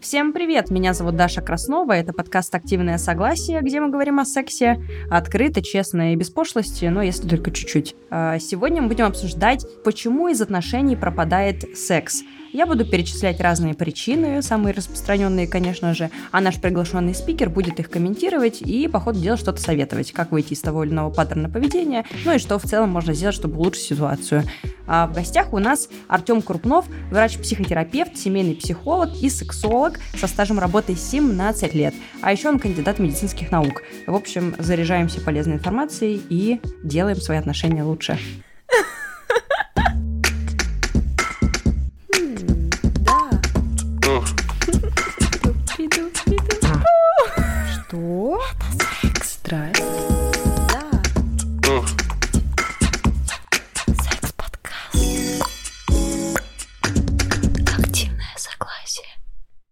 Всем привет! Меня зовут Даша Краснова. Это подкаст «Активное согласие», где мы говорим о сексе открыто, честно и без пошлости, но если только чуть-чуть. А, сегодня мы будем обсуждать, почему из отношений пропадает секс – я буду перечислять разные причины, самые распространенные, конечно же, а наш приглашенный спикер будет их комментировать и по ходу дела что-то советовать, как выйти из того или иного паттерна поведения, ну и что в целом можно сделать, чтобы улучшить ситуацию. А в гостях у нас Артем Крупнов, врач-психотерапевт, семейный психолог и сексолог со стажем работы 17 лет, а еще он кандидат медицинских наук. В общем, заряжаемся полезной информацией и делаем свои отношения лучше. Что? Это секс. Драйв.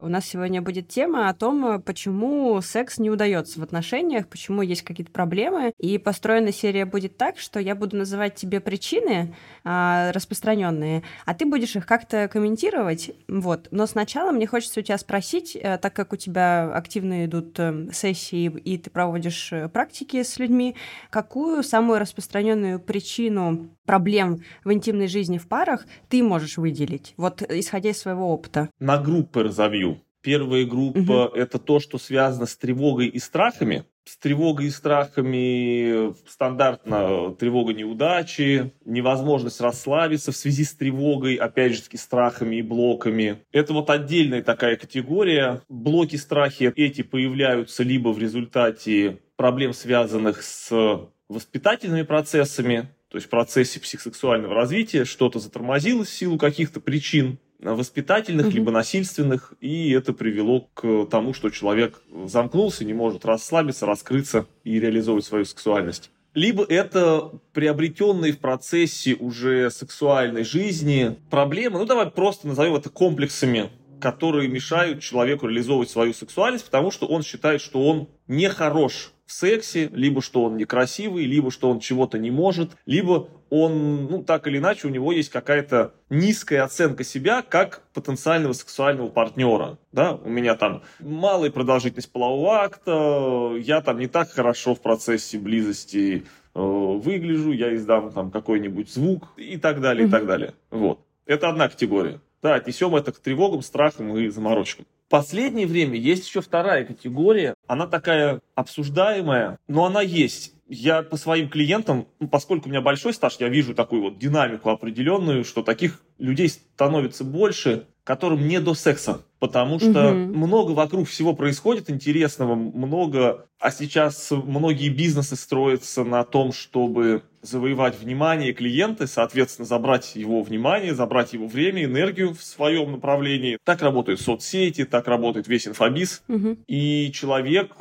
У нас сегодня будет тема о том, почему секс не удается в отношениях, почему есть какие-то проблемы. И построена серия будет так, что я буду называть тебе причины а, распространенные, а ты будешь их как-то комментировать. Вот. Но сначала мне хочется у тебя спросить, а, так как у тебя активно идут а, сессии и ты проводишь э, практики с людьми, какую самую распространенную причину проблем в интимной жизни в парах ты можешь выделить? Вот исходя из своего опыта. На группы разовью. Первая группа угу. это то, что связано с тревогой и страхами. С тревогой и страхами стандартно тревога неудачи, невозможность расслабиться в связи с тревогой, опять же таки страхами и блоками. Это вот отдельная такая категория. Блоки, страхи эти появляются либо в результате проблем, связанных с воспитательными процессами, то есть в процессе психосексуального развития что-то затормозилось в силу каких-то причин, воспитательных, либо насильственных, и это привело к тому, что человек замкнулся, не может расслабиться, раскрыться и реализовывать свою сексуальность. Либо это приобретенные в процессе уже сексуальной жизни проблемы, ну давай просто назовем это комплексами, которые мешают человеку реализовывать свою сексуальность, потому что он считает, что он не хорош в сексе, либо что он некрасивый, либо что он чего-то не может, либо он, ну, так или иначе, у него есть какая-то низкая оценка себя как потенциального сексуального партнера. Да? У меня там малая продолжительность полового акта, я там не так хорошо в процессе близости э, выгляжу, я издам там какой-нибудь звук и так далее, mm-hmm. и так далее. Вот. Это одна категория. Да, отнесем это к тревогам, страхам и заморочкам. Последнее время есть еще вторая категория. Она такая обсуждаемая, но она есть. Я по своим клиентам, ну, поскольку у меня большой стаж, я вижу такую вот динамику определенную, что таких людей становится больше которым не до секса. Потому что угу. много вокруг всего происходит интересного, много, а сейчас многие бизнесы строятся на том, чтобы завоевать внимание клиента, соответственно, забрать его внимание, забрать его время, энергию в своем направлении. Так работают соцсети, так работает весь инфобиз. Угу. И человек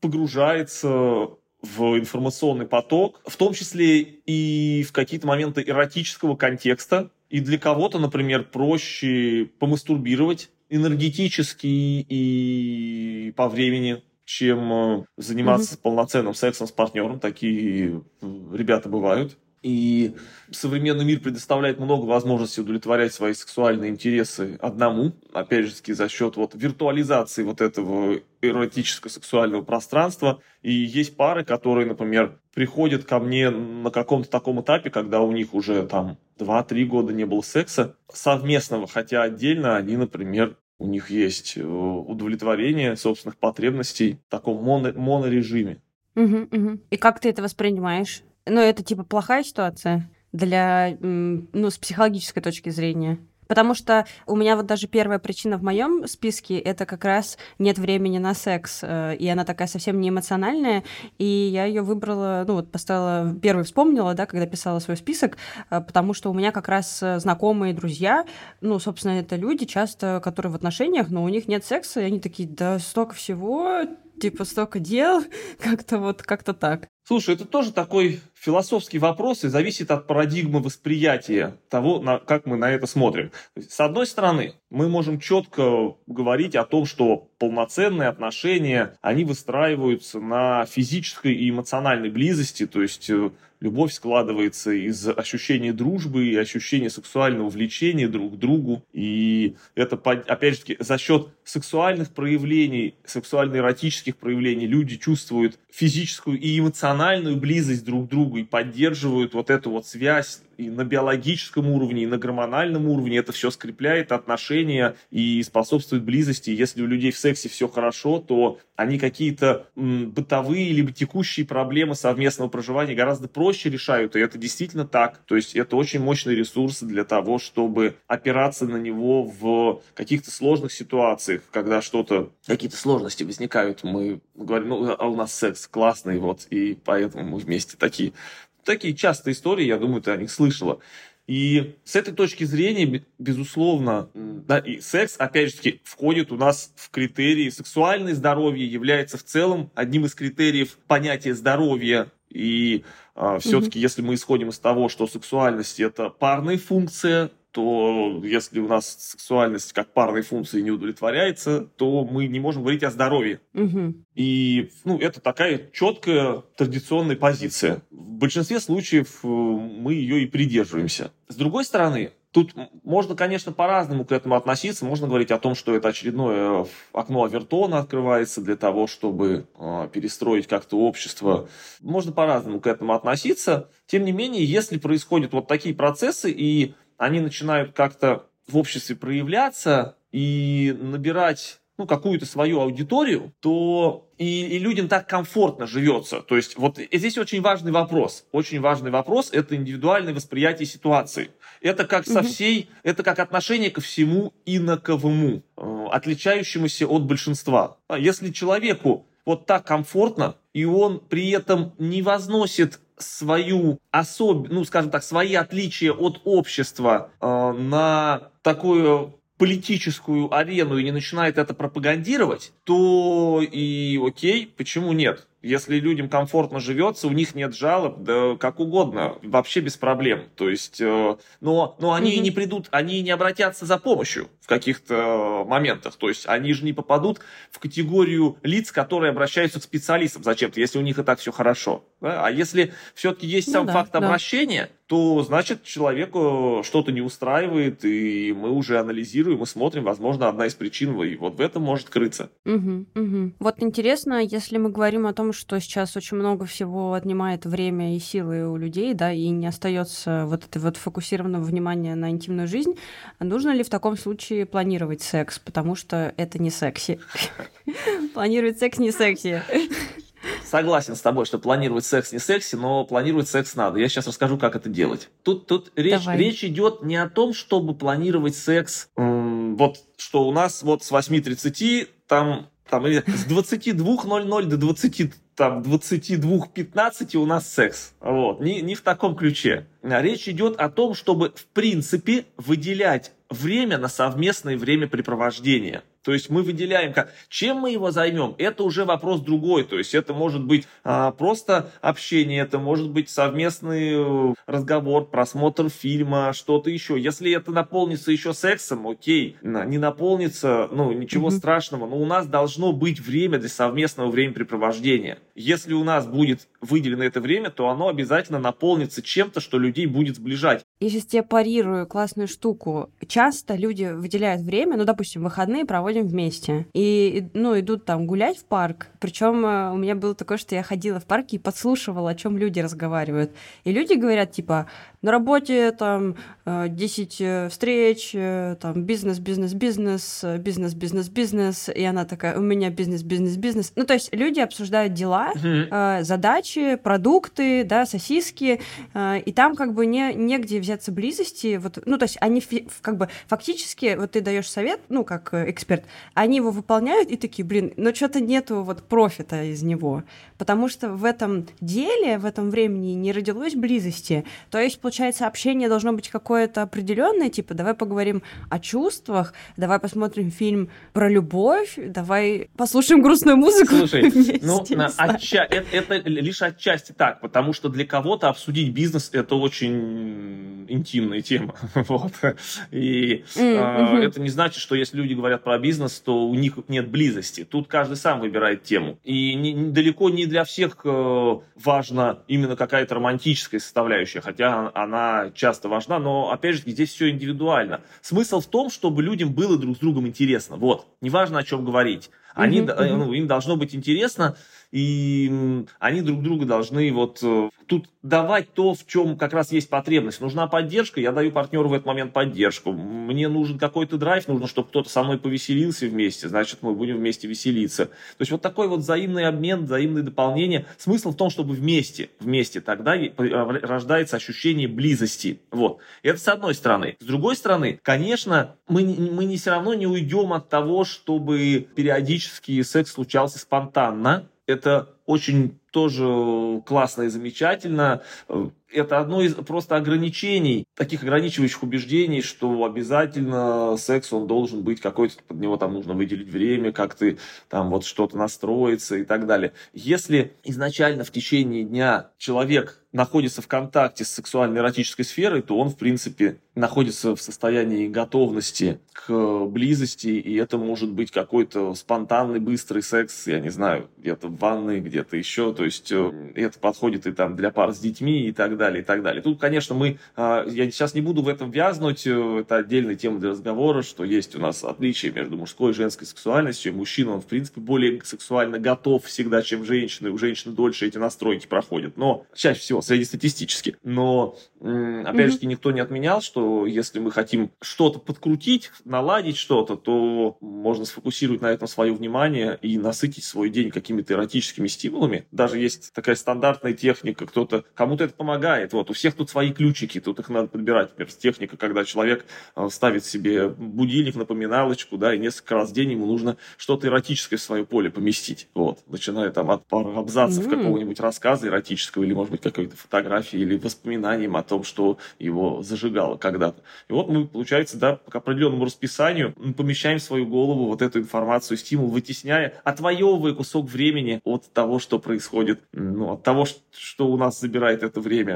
погружается в информационный поток, в том числе и в какие-то моменты эротического контекста, и для кого-то, например, проще помастурбировать энергетически и по времени, чем э, заниматься mm-hmm. полноценным сексом с партнером. Такие э, ребята бывают. И современный мир предоставляет много возможностей удовлетворять свои сексуальные интересы одному, опять же таки за счет вот виртуализации вот этого эротического сексуального пространства. И есть пары, которые, например, приходят ко мне на каком-то таком этапе, когда у них уже там 2-3 года не было секса совместного, хотя отдельно они, например, у них есть э, удовлетворение собственных потребностей в таком моно монорежиме. Угу, угу. И как ты это воспринимаешь? Ну, это типа плохая ситуация для, ну, с психологической точки зрения. Потому что у меня вот даже первая причина в моем списке это как раз нет времени на секс, э, и она такая совсем не эмоциональная, и я ее выбрала, ну вот поставила, первой вспомнила, да, когда писала свой список, э, потому что у меня как раз э, знакомые друзья, ну, собственно, это люди часто, которые в отношениях, но у них нет секса, и они такие, да, столько всего, типа столько дел, как-то вот как-то так. Слушай, это тоже такой философский вопрос и зависит от парадигмы восприятия того, на, как мы на это смотрим. С одной стороны, мы можем четко говорить о том, что полноценные отношения, они выстраиваются на физической и эмоциональной близости, то есть э, любовь складывается из ощущения дружбы и ощущения сексуального влечения друг к другу. И это, опять же за счет сексуальных проявлений, сексуально-эротических проявлений люди чувствуют физическую и эмоциональную близость друг к другу и поддерживают вот эту вот связь и на биологическом уровне, и на гормональном уровне. Это все скрепляет отношения и способствует близости. Если у людей в сексе все хорошо, то они какие-то бытовые либо текущие проблемы совместного проживания гораздо проще решают, и это действительно так. То есть это очень мощный ресурс для того, чтобы опираться на него в каких-то сложных ситуациях, когда что-то, какие-то сложности возникают. Мы говорим, ну, а у нас секс классный, вот, и поэтому мы вместе такие такие частые истории, я думаю, ты о них слышала. И с этой точки зрения, безусловно, да, и секс, опять же таки, входит у нас в критерии. Сексуальное здоровье является в целом одним из критериев понятия здоровья. И а, все-таки, mm-hmm. если мы исходим из того, что сексуальность это парная функция, то если у нас сексуальность как парной функции не удовлетворяется, то мы не можем говорить о здоровье. Угу. И ну, это такая четкая традиционная позиция. В большинстве случаев э, мы ее и придерживаемся. С другой стороны, Тут можно, конечно, по-разному к этому относиться. Можно говорить о том, что это очередное э, окно Авертона открывается для того, чтобы э, перестроить как-то общество. Можно по-разному к этому относиться. Тем не менее, если происходят вот такие процессы, и они начинают как-то в обществе проявляться и набирать ну, какую-то свою аудиторию, то и, и людям так комфортно живется. То есть вот здесь очень важный вопрос. Очень важный вопрос – это индивидуальное восприятие ситуации. Это как со всей, это как отношение ко всему инаковому, э, отличающемуся от большинства. А если человеку вот так комфортно, и он при этом не возносит свою особ... ну, скажем так, свои отличия от общества э, на такую политическую арену и не начинает это пропагандировать, то и окей, почему нет? Если людям комфортно живется, у них нет жалоб, да как угодно, вообще без проблем. То есть, э, но, но они mm-hmm. не придут, они не обратятся за помощью в каких-то моментах. То есть они же не попадут в категорию лиц, которые обращаются к специалистам зачем-то, если у них и так все хорошо. Да? А если все-таки есть ну, сам да, факт да. обращения, то значит человеку что-то не устраивает, и мы уже анализируем и смотрим, возможно, одна из причин, и вот в этом может крыться. Угу, угу. Вот интересно, если мы говорим о том, что сейчас очень много всего отнимает время и силы у людей, да, и не остается вот это вот фокусированного внимания на интимную жизнь, нужно ли в таком случае планировать секс, потому что это не секси. Планировать секс не секси. Согласен с тобой, что планировать секс не секси, но планировать секс надо. Я сейчас расскажу, как это делать. Тут, тут речь, речь идет не о том, чтобы планировать секс, вот что у нас вот с 8.30 там там, с 22.00 до 20, там, 22.15 у нас секс. Вот. Не, не в таком ключе. Речь идет о том, чтобы, в принципе, выделять время на совместное времяпрепровождение. То есть мы выделяем, как, чем мы его займем, это уже вопрос другой. То есть это может быть а, просто общение, это может быть совместный э, разговор, просмотр фильма, что-то еще. Если это наполнится еще сексом, окей, не наполнится, ну ничего mm-hmm. страшного, но у нас должно быть время для совместного времяпрепровождения. Если у нас будет выделено это время, то оно обязательно наполнится чем-то, что людей будет сближать. Я сейчас тебе парирую классную штуку. Часто люди выделяют время, ну, допустим, выходные проводим вместе. И, ну, идут там гулять в парк. Причем э, у меня было такое, что я ходила в парк и подслушивала, о чем люди разговаривают. И люди говорят, типа, на работе там 10 э, э, встреч, там бизнес, бизнес, бизнес, бизнес, бизнес, бизнес. И она такая, у меня бизнес, бизнес, бизнес. Ну, то есть люди обсуждают дела, mm-hmm. задачи, продукты, да, сосиски. И там как бы не, негде взяться близости, вот, ну, то есть они как бы фактически, вот ты даешь совет, ну, как э, эксперт, они его выполняют и такие, блин, но что-то нету вот профита из него, потому что в этом деле, в этом времени не родилось близости. То есть, получается, получается, общение должно быть какое-то определенное, типа, давай поговорим о чувствах, давай посмотрим фильм про любовь, давай послушаем грустную музыку Слушай, вместе. ну, на, отча- это, это лишь отчасти так, потому что для кого-то обсудить бизнес это очень интимная тема. вот. И Mm, э, это не значит, что если люди говорят про бизнес, то у них нет близости. Тут каждый сам выбирает тему. И не, не- далеко не для всех э, важна именно какая-то романтическая составляющая, хотя она часто важна, но опять же здесь все индивидуально. Смысл в том, чтобы людям было друг с другом интересно. Вот, неважно о чем говорить. Они, мгм. ну, им должно быть интересно, и они друг друга должны вот э, тут давать то, в чем как раз есть потребность. Нужна поддержка, я даю партнеру в этот момент поддержку. Мне нужен какой-то драйв, нужно, чтобы кто-то со мной повеселился вместе, значит, мы будем вместе веселиться. То есть вот такой вот взаимный обмен, взаимное дополнение. Смысл в том, чтобы вместе, вместе тогда э, рождается ощущение близости. Вот. Это с одной стороны. С другой стороны, конечно, мы, мы не все равно не уйдем от того, чтобы периодически секс случался спонтанно. Это очень тоже классно и замечательно. Это одно из просто ограничений, таких ограничивающих убеждений, что обязательно секс, он должен быть какой-то, под него там нужно выделить время, как ты там вот что-то настроиться и так далее. Если изначально в течение дня человек находится в контакте с сексуальной эротической сферой, то он, в принципе, находится в состоянии готовности к близости, и это может быть какой-то спонтанный, быстрый секс, я не знаю, где-то в ванной, где-то еще, то есть э, это подходит и там для пар с детьми и так далее, и так далее. Тут, конечно, мы, э, я сейчас не буду в этом вязнуть, э, это отдельная тема для разговора, что есть у нас отличие между мужской и женской сексуальностью, мужчина, он, в принципе, более сексуально готов всегда, чем женщина, и у женщины дольше эти настройки проходят, но чаще всего среднестатистически. Но, опять же, никто не отменял, что если мы хотим что-то подкрутить, наладить что-то, то можно сфокусировать на этом свое внимание и насытить свой день какими-то эротическими стимулами. Даже есть такая стандартная техника, кто-то, кому-то это помогает. Вот, у всех тут свои ключики, тут их надо подбирать. Например, техника, когда человек э, ставит себе будильник, напоминалочку, да, и несколько раз в день ему нужно что-то эротическое в свое поле поместить. Вот, начиная там от пары абзацев М. какого-нибудь рассказа эротического или, может быть, какой-то фотографии или воспоминанием о том, что его зажигало когда-то. И вот мы, получается, да, по определенному расписанию мы помещаем в свою голову вот эту информацию, стимул, вытесняя, отвоевывая кусок времени от того, что происходит, ну, от того, что у нас забирает это время,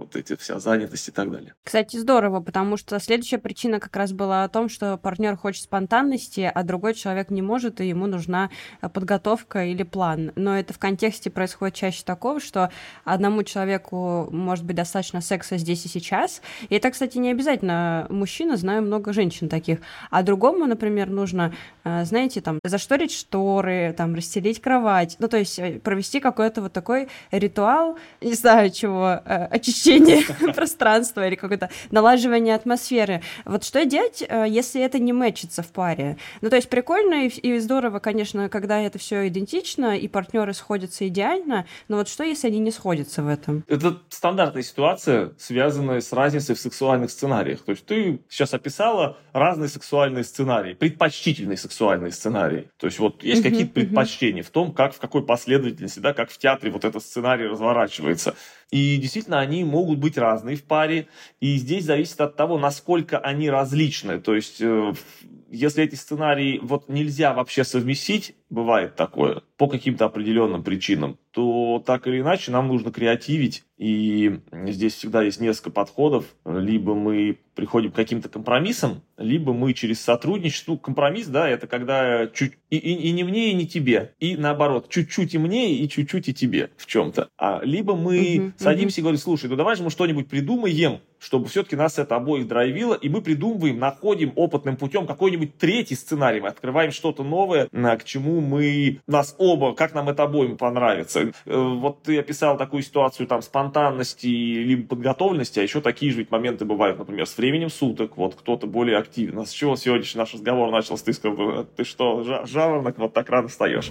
вот эти вся занятость и так далее. Кстати, здорово, потому что следующая причина как раз была о том, что партнер хочет спонтанности, а другой человек не может, и ему нужна э, подготовка или план. Но это в контексте происходит чаще такого, что одному человеку может быть достаточно секса здесь и сейчас. И это, кстати, не обязательно мужчина, знаю много женщин таких. А другому, например, нужно, э, знаете, там, зашторить шторы, там, расстелить кровать. Ну, то есть э, провести какой-то вот такой ритуал, не знаю чего, э, очищение пространства или какое-то налаживание атмосферы. Вот что делать, э, если это не мэчится в паре? Ну, то есть прикольно и, и здорово, конечно, когда это все идентично, и партнеры сходятся идеально, но вот что, если они не сходятся в этом? Это стандартная ситуация, связанная с разницей в сексуальных сценариях. То есть ты сейчас описала разные сексуальные сценарии, предпочтительные сексуальные сценарии. То есть вот есть какие-то предпочтения в том, как в какой последовательности, да, как в театре вот этот сценарий разворачивается. И действительно, они могут быть разные в паре. И здесь зависит от того, насколько они различны. То есть, э, если эти сценарии вот нельзя вообще совместить, бывает такое, по каким-то определенным причинам, то так или иначе нам нужно креативить. И здесь всегда есть несколько подходов. Либо мы приходим к каким-то компромиссам, либо мы через сотрудничество. Ну, компромисс, да, это когда чуть и, и, и не мне, и не тебе. И наоборот, чуть-чуть и мне, и чуть-чуть и тебе в чем-то. А либо мы Мгм, садимся и говорим, слушай, ну давай же мы что-нибудь придумаем, чтобы все-таки нас это обоих драйвило, и мы придумываем, находим опытным путем какой-нибудь третий сценарий, мы открываем что-то новое, к чему мы, нас оба, как нам это обоим понравится. Э, Вот ты описал такую ситуацию там спонтанности либо подготовленности, а еще такие же ведь моменты бывают, например, с временем суток, вот кто-то более активен. А с чего сегодняшний наш разговор начался? Ты сказал, ты что, жа- жаворонок, вот так рано встаешь.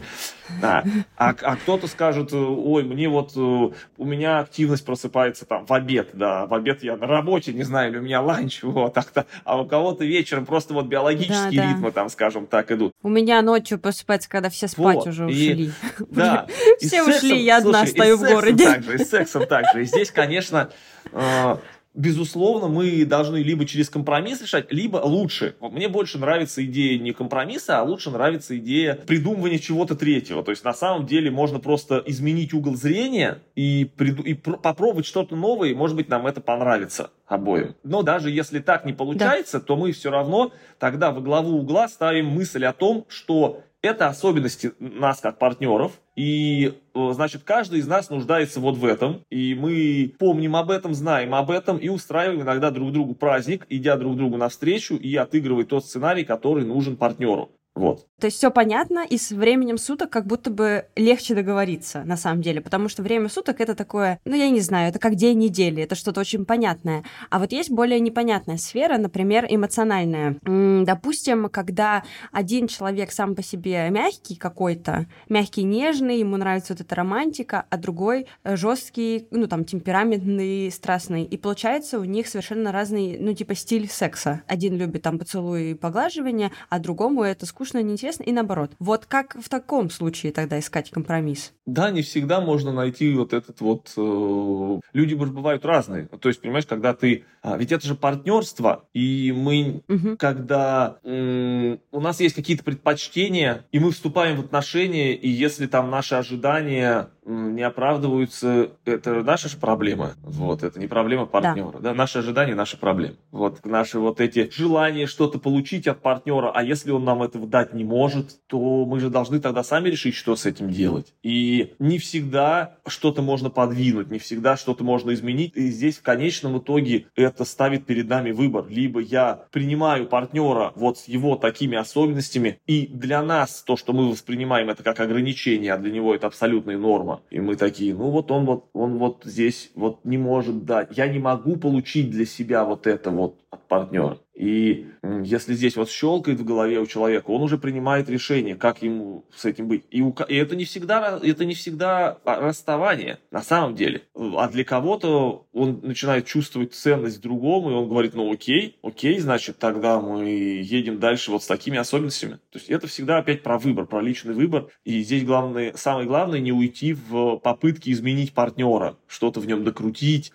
А, а, а кто-то скажет, ой, мне вот, э, у меня активность просыпается там в обед, да, в обед я на работе, не знаю, или у меня ланч, вот так-то, а у кого-то вечером просто вот биологические Да, да. ритмы там, скажем так, идут. У меня ночью просыпается, когда все спать Вот, уже и- ушли. Да. И Все с сексом- ушли, я одна слушай, и стою в сексом городе. Так же, и с сексом так же. И здесь, конечно, э, безусловно, мы должны либо через компромисс решать, либо лучше. Мне больше нравится идея не компромисса, а лучше нравится идея придумывания чего-то третьего. То есть на самом деле можно просто изменить угол зрения и, приду- и пр- попробовать что-то новое, и, может быть, нам это понравится обоим. Но даже если так не получается, да. то мы все равно тогда во главу угла ставим мысль о том, что это особенности нас как партнеров, и, э, значит, каждый из нас нуждается вот в этом, и мы помним об этом, знаем об этом, и устраиваем иногда друг другу праздник, идя друг другу навстречу и отыгрывая тот сценарий, который нужен партнеру. Вот. То есть все понятно, и с временем суток как будто бы легче договориться, на самом деле, потому что время суток это такое, ну я не знаю, это как день недели, это что-то очень понятное. А вот есть более непонятная сфера, например, эмоциональная. Допустим, когда один человек сам по себе мягкий какой-то, мягкий, нежный, ему нравится вот эта романтика, а другой жесткий, ну там темпераментный, страстный, и получается у них совершенно разный, ну типа стиль секса. Один любит там поцелуи и поглаживания, а другому это скучно скучно, неинтересно, и наоборот. Вот как в таком случае тогда искать компромисс? Да, не всегда можно найти вот этот вот... Э, люди бывают разные. То есть, понимаешь, когда ты... А, ведь это же партнерство, и мы, угу. когда э, у нас есть какие-то предпочтения, и мы вступаем в отношения, и если там наши ожидания не оправдываются, это наша же проблема. Вот, это не проблема партнера. Да. Да, наши ожидания, наши проблемы. Вот, наши вот эти желания что-то получить от партнера, а если он нам этого дать не может, то мы же должны тогда сами решить, что с этим делать. И не всегда что-то можно подвинуть, не всегда что-то можно изменить. И здесь в конечном итоге это ставит перед нами выбор. Либо я принимаю партнера вот с его такими особенностями, и для нас то, что мы воспринимаем это как ограничение, а для него это абсолютная норма, и мы такие, ну вот он вот, он вот здесь вот не может дать. Я не могу получить для себя вот это вот от партнера. И если здесь вот щелкает в голове у человека, он уже принимает решение, как ему с этим быть. И, у, и это не всегда, это не всегда расставание на самом деле. А для кого-то он начинает чувствовать ценность в другом, и он говорит, ну окей, окей, значит тогда мы едем дальше вот с такими особенностями. То есть это всегда опять про выбор, про личный выбор. И здесь главное, самое главное не уйти в попытки изменить партнера, что-то в нем докрутить,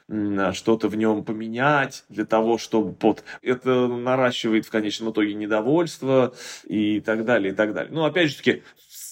что-то в нем поменять для того, чтобы вот это наращивает в конечном итоге недовольство и так далее, и так далее. Ну, опять же таки,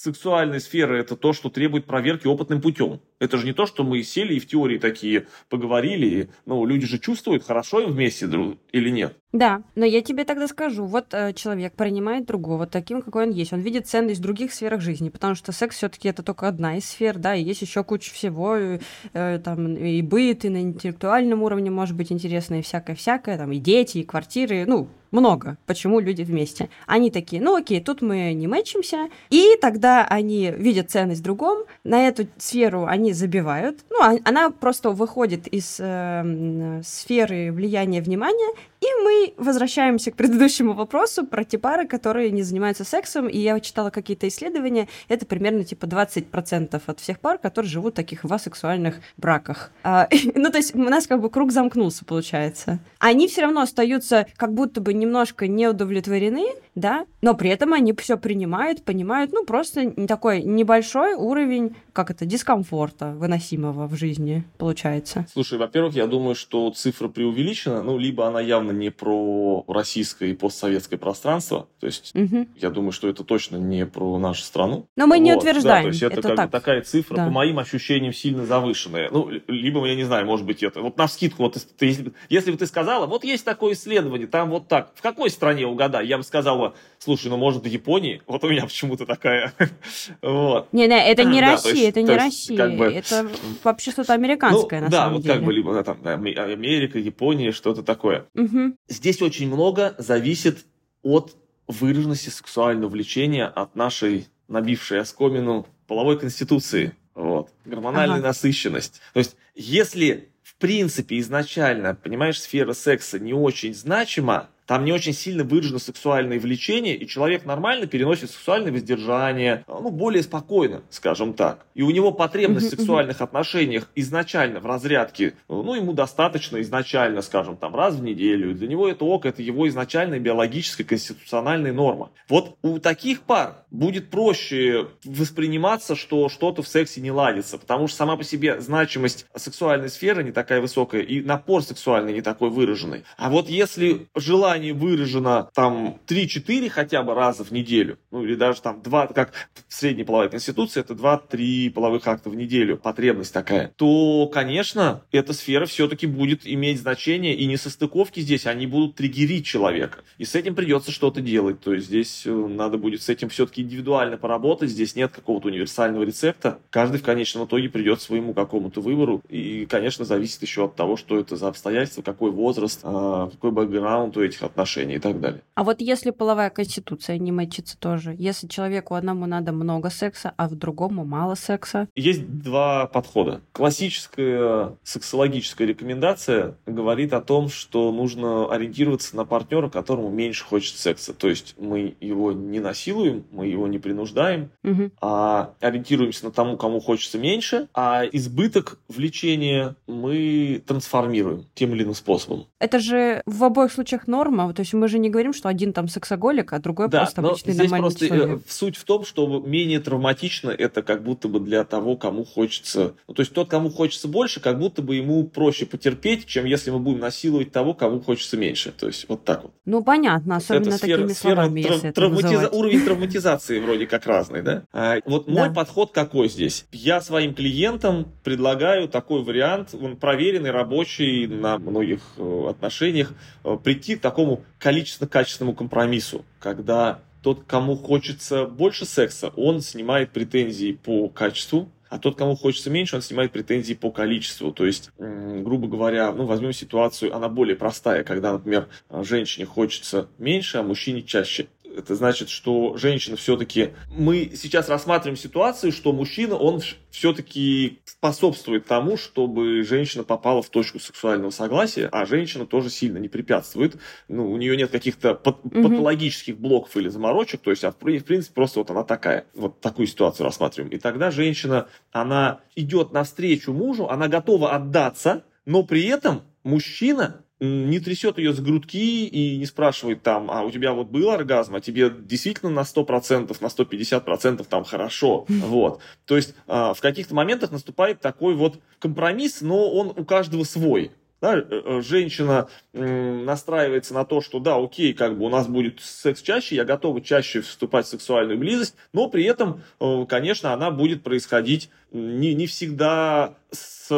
сексуальной сферы это то, что требует проверки опытным путем. Это же не то, что мы сели и в теории такие поговорили. Ну, люди же чувствуют, хорошо им вместе друг или нет. Да, но я тебе тогда скажу. Вот э, человек принимает другого таким, какой он есть. Он видит ценность в других сферах жизни, потому что секс все таки это только одна из сфер, да, и есть еще куча всего, э, э, там, и быт, и на интеллектуальном уровне может быть интересно, и всякое-всякое, там, и дети, и квартиры, ну, много, почему люди вместе. Они такие, ну окей, тут мы не мэчимся, и тогда они видят ценность в другом, на эту сферу они забивают, ну, а, она просто выходит из э, сферы влияния внимания, и мы возвращаемся к предыдущему вопросу про те пары, которые не занимаются сексом. И я читала какие-то исследования. Это примерно типа 20% от всех пар, которые живут в таких в асексуальных браках. А, ну, то есть у нас как бы круг замкнулся, получается. Они все равно остаются как будто бы немножко неудовлетворены, да, но при этом они все принимают, понимают, ну, просто такой небольшой уровень, как это, дискомфорта выносимого в жизни получается. Слушай, во-первых, я думаю, что цифра преувеличена, ну, либо она явно не про российское и постсоветское пространство, то есть угу. я думаю, что это точно не про нашу страну. Но мы вот, не утверждаем. Да, то есть это, это как так. бы такая цифра, да. по моим ощущениям, сильно завышенная. Ну, либо, я не знаю, может быть, это, вот на скидку, вот ты, если, бы ты сказала, вот есть такое исследование, там вот так, в какой стране угадай, я бы сказала, слушай, ну, может, в Японии, вот у меня почему-то такая, вот. Не, не, это не да, Россия, есть, это не Россия, как бы... это вообще что-то американское, ну, на да, самом вот деле. Да, вот как бы, либо там, Америка, Япония, что-то такое. Угу. Здесь очень много зависит от выраженности сексуального влечения от нашей набившей оскомину половой конституции. Вот. Гормональная ага. насыщенность. То есть, если в принципе изначально, понимаешь, сфера секса не очень значима, там не очень сильно выражено сексуальное влечение, и человек нормально переносит сексуальное воздержание, ну, более спокойно, скажем так. И у него потребность в сексуальных отношениях изначально в разрядке, ну, ему достаточно изначально, скажем, там, раз в неделю. Для него это ок, это его изначальная биологическая конституциональная норма. Вот у таких пар будет проще восприниматься, что что-то в сексе не ладится, потому что сама по себе значимость сексуальной сферы не такая высокая, и напор сексуальный не такой выраженный. А вот если желание выражено там 3-4 хотя бы раза в неделю, ну или даже там 2, как в средней половой конституции, это 2-3 половых акта в неделю, потребность такая, то, конечно, эта сфера все-таки будет иметь значение, и несостыковки здесь, они будут триггерить человека. И с этим придется что-то делать. То есть здесь э, надо будет с этим все-таки индивидуально поработать, здесь нет какого-то универсального рецепта. Каждый в конечном итоге придет своему какому-то выбору. И, конечно, зависит еще от того, что это за обстоятельства, какой возраст, а, какой бэкграунд у этих отношений и так далее. А вот если половая конституция не мэчится тоже, если человеку одному надо много секса, а в другому мало секса? Есть два подхода. Классическая сексологическая рекомендация говорит о том, что нужно ориентироваться на партнера, которому меньше хочет секса. То есть мы его не насилуем, мы его не принуждаем, угу. а ориентируемся на тому, кому хочется меньше, а избыток влечения мы трансформируем тем или иным способом. Это же в обоих случаях норма, то есть мы же не говорим, что один там сексоголик, а другой да, просто обычный здесь нормальный просто э, человек. Суть в том, что менее травматично это как будто бы для того, кому хочется. Ну, то есть тот, кому хочется больше, как будто бы ему проще потерпеть, чем если мы будем насиловать того, кому хочется меньше. То есть вот так вот. Ну, понятно, особенно это такими сфера, словами, сфера, если трав, травматиза, Уровень травматизации вроде как разный, да? А, вот мой да. подход какой здесь? Я своим клиентам предлагаю такой вариант, он проверенный, рабочий на многих э, отношениях, э, прийти к такому количественно-качественному компромиссу, когда тот, кому хочется больше секса, он снимает претензии по качеству, а тот, кому хочется меньше, он снимает претензии по количеству. То есть, грубо говоря, ну, возьмем ситуацию, она более простая, когда, например, женщине хочется меньше, а мужчине чаще это значит, что женщина все-таки... Мы сейчас рассматриваем ситуацию, что мужчина, он все-таки способствует тому, чтобы женщина попала в точку сексуального согласия, а женщина тоже сильно не препятствует. Ну, у нее нет каких-то пат- угу. патологических блоков или заморочек, то есть, а в, в принципе, просто вот она такая. Вот такую ситуацию рассматриваем. И тогда женщина, она идет навстречу мужу, она готова отдаться, но при этом мужчина не трясет ее с грудки и не спрашивает там, а у тебя вот был оргазм, а тебе действительно на 100%, на 150% там хорошо. Вот. То есть а, в каких-то моментах наступает такой вот компромисс, но он у каждого свой. Да, э, э, женщина настраивается на то, что да, окей, как бы у нас будет секс чаще, я готова чаще вступать в сексуальную близость, но при этом, э, конечно, она будет происходить не, не всегда с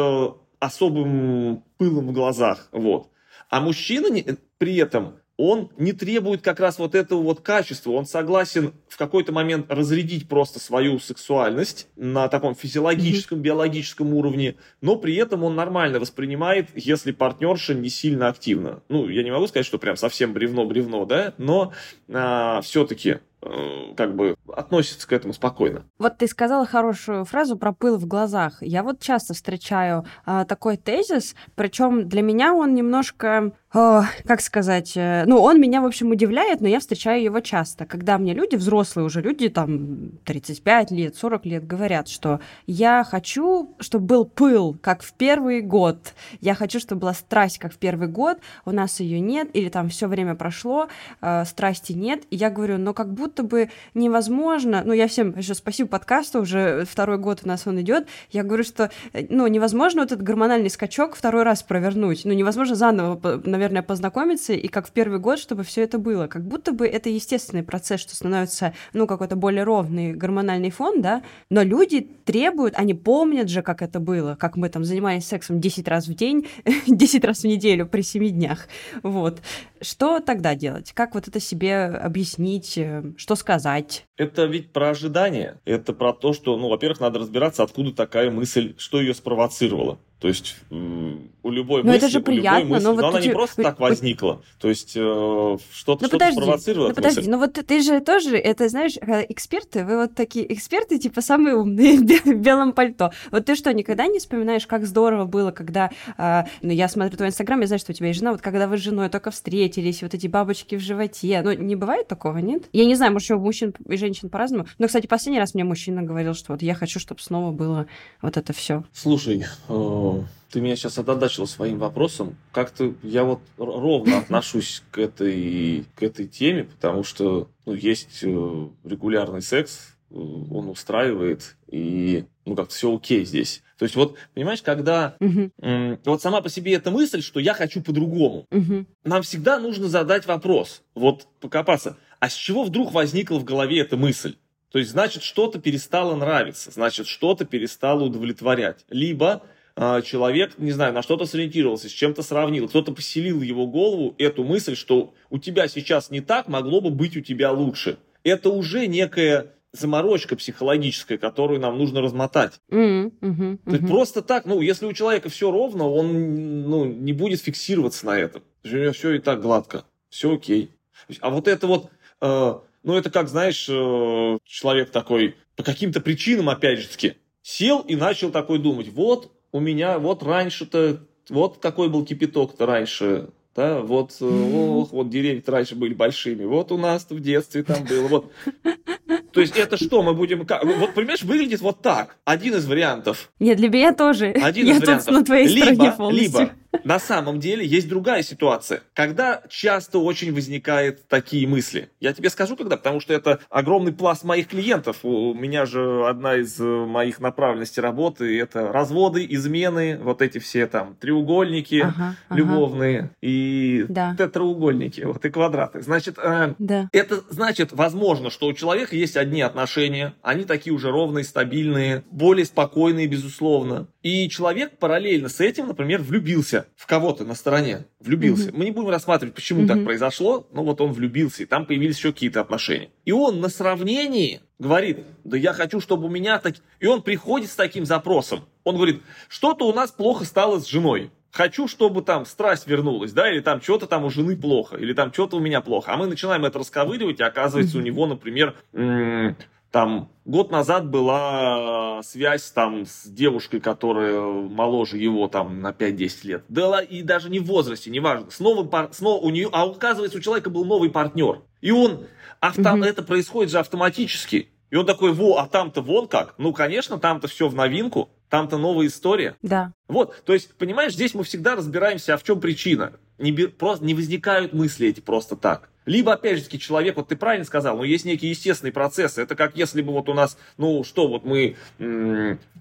особым пылом в глазах. Вот. А мужчина при этом он не требует как раз вот этого вот качества. Он согласен в какой-то момент разрядить просто свою сексуальность на таком физиологическом, биологическом уровне, но при этом он нормально воспринимает, если партнерша не сильно активна. Ну, я не могу сказать, что прям совсем бревно-бревно, да, но а, все-таки как бы относится к этому спокойно. Вот ты сказала хорошую фразу про пыл в глазах. Я вот часто встречаю а, такой тезис, причем для меня он немножко, о, как сказать, э, ну, он меня, в общем, удивляет, но я встречаю его часто, когда мне люди, взрослые уже люди, там, 35 лет, 40 лет, говорят, что я хочу, чтобы был пыл, как в первый год, я хочу, чтобы была страсть, как в первый год, у нас ее нет, или там все время прошло, э, страсти нет, и я говорю, но как будто бы невозможно, ну, я всем еще спасибо подкасту, уже второй год у нас он идет, я говорю, что, э, ну, невозможно вот этот гормональный скачок второй раз провернуть, ну, невозможно заново, наверное, познакомиться, и как в первый год, чтобы все это было, как будто бы это естественный процесс, что становится, ну, какой-то более ровный гормональный фон, да, но люди требуют, они помнят же, как это было, как мы там занимались сексом 10 раз в день, 10 раз в неделю при 7 днях, вот. Что тогда делать? Как вот это себе объяснить? Э, что сказать? Это ведь про ожидание. Это про то, что, ну, во-первых, надо разбираться, откуда такая мысль, что ее спровоцировало. То есть у любой но мысли, это же приятно, мысли, но, но вот она ты, не просто так возникла. То есть э, что-то что подожди, спровоцировало ну подожди, ну вот ты же тоже, это знаешь, эксперты, вы вот такие эксперты, типа самые умные в белом пальто. Вот ты что, никогда не вспоминаешь, как здорово было, когда, э, ну я смотрю твой инстаграм, я знаю, что у тебя есть жена, вот когда вы с женой только встретились, вот эти бабочки в животе, ну не бывает такого, нет? Я не знаю, может, у мужчин и женщин по-разному, но, кстати, последний раз мне мужчина говорил, что вот я хочу, чтобы снова было вот это все. Слушай, ты меня сейчас озадачил своим вопросом. Как-то я вот ровно отношусь к этой, к этой теме, потому что ну, есть э, регулярный секс, э, он устраивает, и ну как все окей здесь. То есть вот, понимаешь, когда м, вот сама по себе эта мысль, что я хочу по-другому, Мгм. нам всегда нужно задать вопрос, вот покопаться, а с чего вдруг возникла в голове эта мысль? То есть, значит, что-то перестало нравиться, значит, что-то перестало удовлетворять. Либо человек, не знаю, на что-то сориентировался, с чем-то сравнил, кто-то поселил его голову эту мысль, что у тебя сейчас не так, могло бы быть у тебя лучше. Это уже некая заморочка психологическая, которую нам нужно размотать. Мгм. Мгм. То есть просто так, ну, если у человека все ровно, он ну, не будет фиксироваться на этом. То есть У него все и так гладко, все окей. А вот это вот, э, ну, это как, знаешь, э, человек такой, по каким-то причинам, опять же таки, сел и начал такой думать, вот у меня, вот раньше-то, вот какой был кипяток-то раньше, да, вот, э, ох, вот деревья раньше были большими, вот у нас в детстве там было, вот. То есть это что, мы будем... как- Вот, понимаешь, выглядит вот так. Один из вариантов. Нет, для меня тоже. Один я из вариантов. на твоей стороне либо, полностью. либо на самом деле есть другая ситуация, когда часто очень возникают такие мысли. Я тебе скажу, когда, потому что это огромный пласт моих клиентов. У меня же одна из э, моих направленностей работы это разводы, измены, вот эти все там треугольники Ага, ага. любовные и Да. тетраугольники, вот и квадраты. Значит, э, Да. это значит, возможно, что у человека есть одни отношения, они такие уже ровные, стабильные, более спокойные, безусловно. И человек параллельно с этим, например, влюбился в кого-то на стороне. Влюбился. Мы не будем рассматривать, почему так Мгм. произошло, но вот он влюбился, и там появились еще какие-то отношения. И он на сравнении говорит, да я хочу, чтобы у меня так... И он приходит с таким запросом. Он говорит, что-то у нас плохо стало с женой. Хочу, чтобы там страсть вернулась, да, или там что-то там у жены плохо, или там что-то у меня плохо. А мы начинаем это расковыривать, и оказывается, у него, например, там год назад была связь там с девушкой, которая моложе его там на 5-10 лет. Да и даже не в возрасте, неважно. С новым пар- с нов- у нее, а оказывается, у человека был новый партнер. И он, авто- Мгм. это происходит же автоматически. И он такой, во, а там-то вон как. Ну, конечно, там-то все в новинку, там-то новая история. Да. Вот, то есть, понимаешь, здесь мы всегда разбираемся, а в чем причина. Не, просто не возникают мысли эти просто так. Либо, опять же таки, человек, вот ты правильно сказал, но есть некие естественные процессы. Это как если бы вот у нас, ну что, вот мы,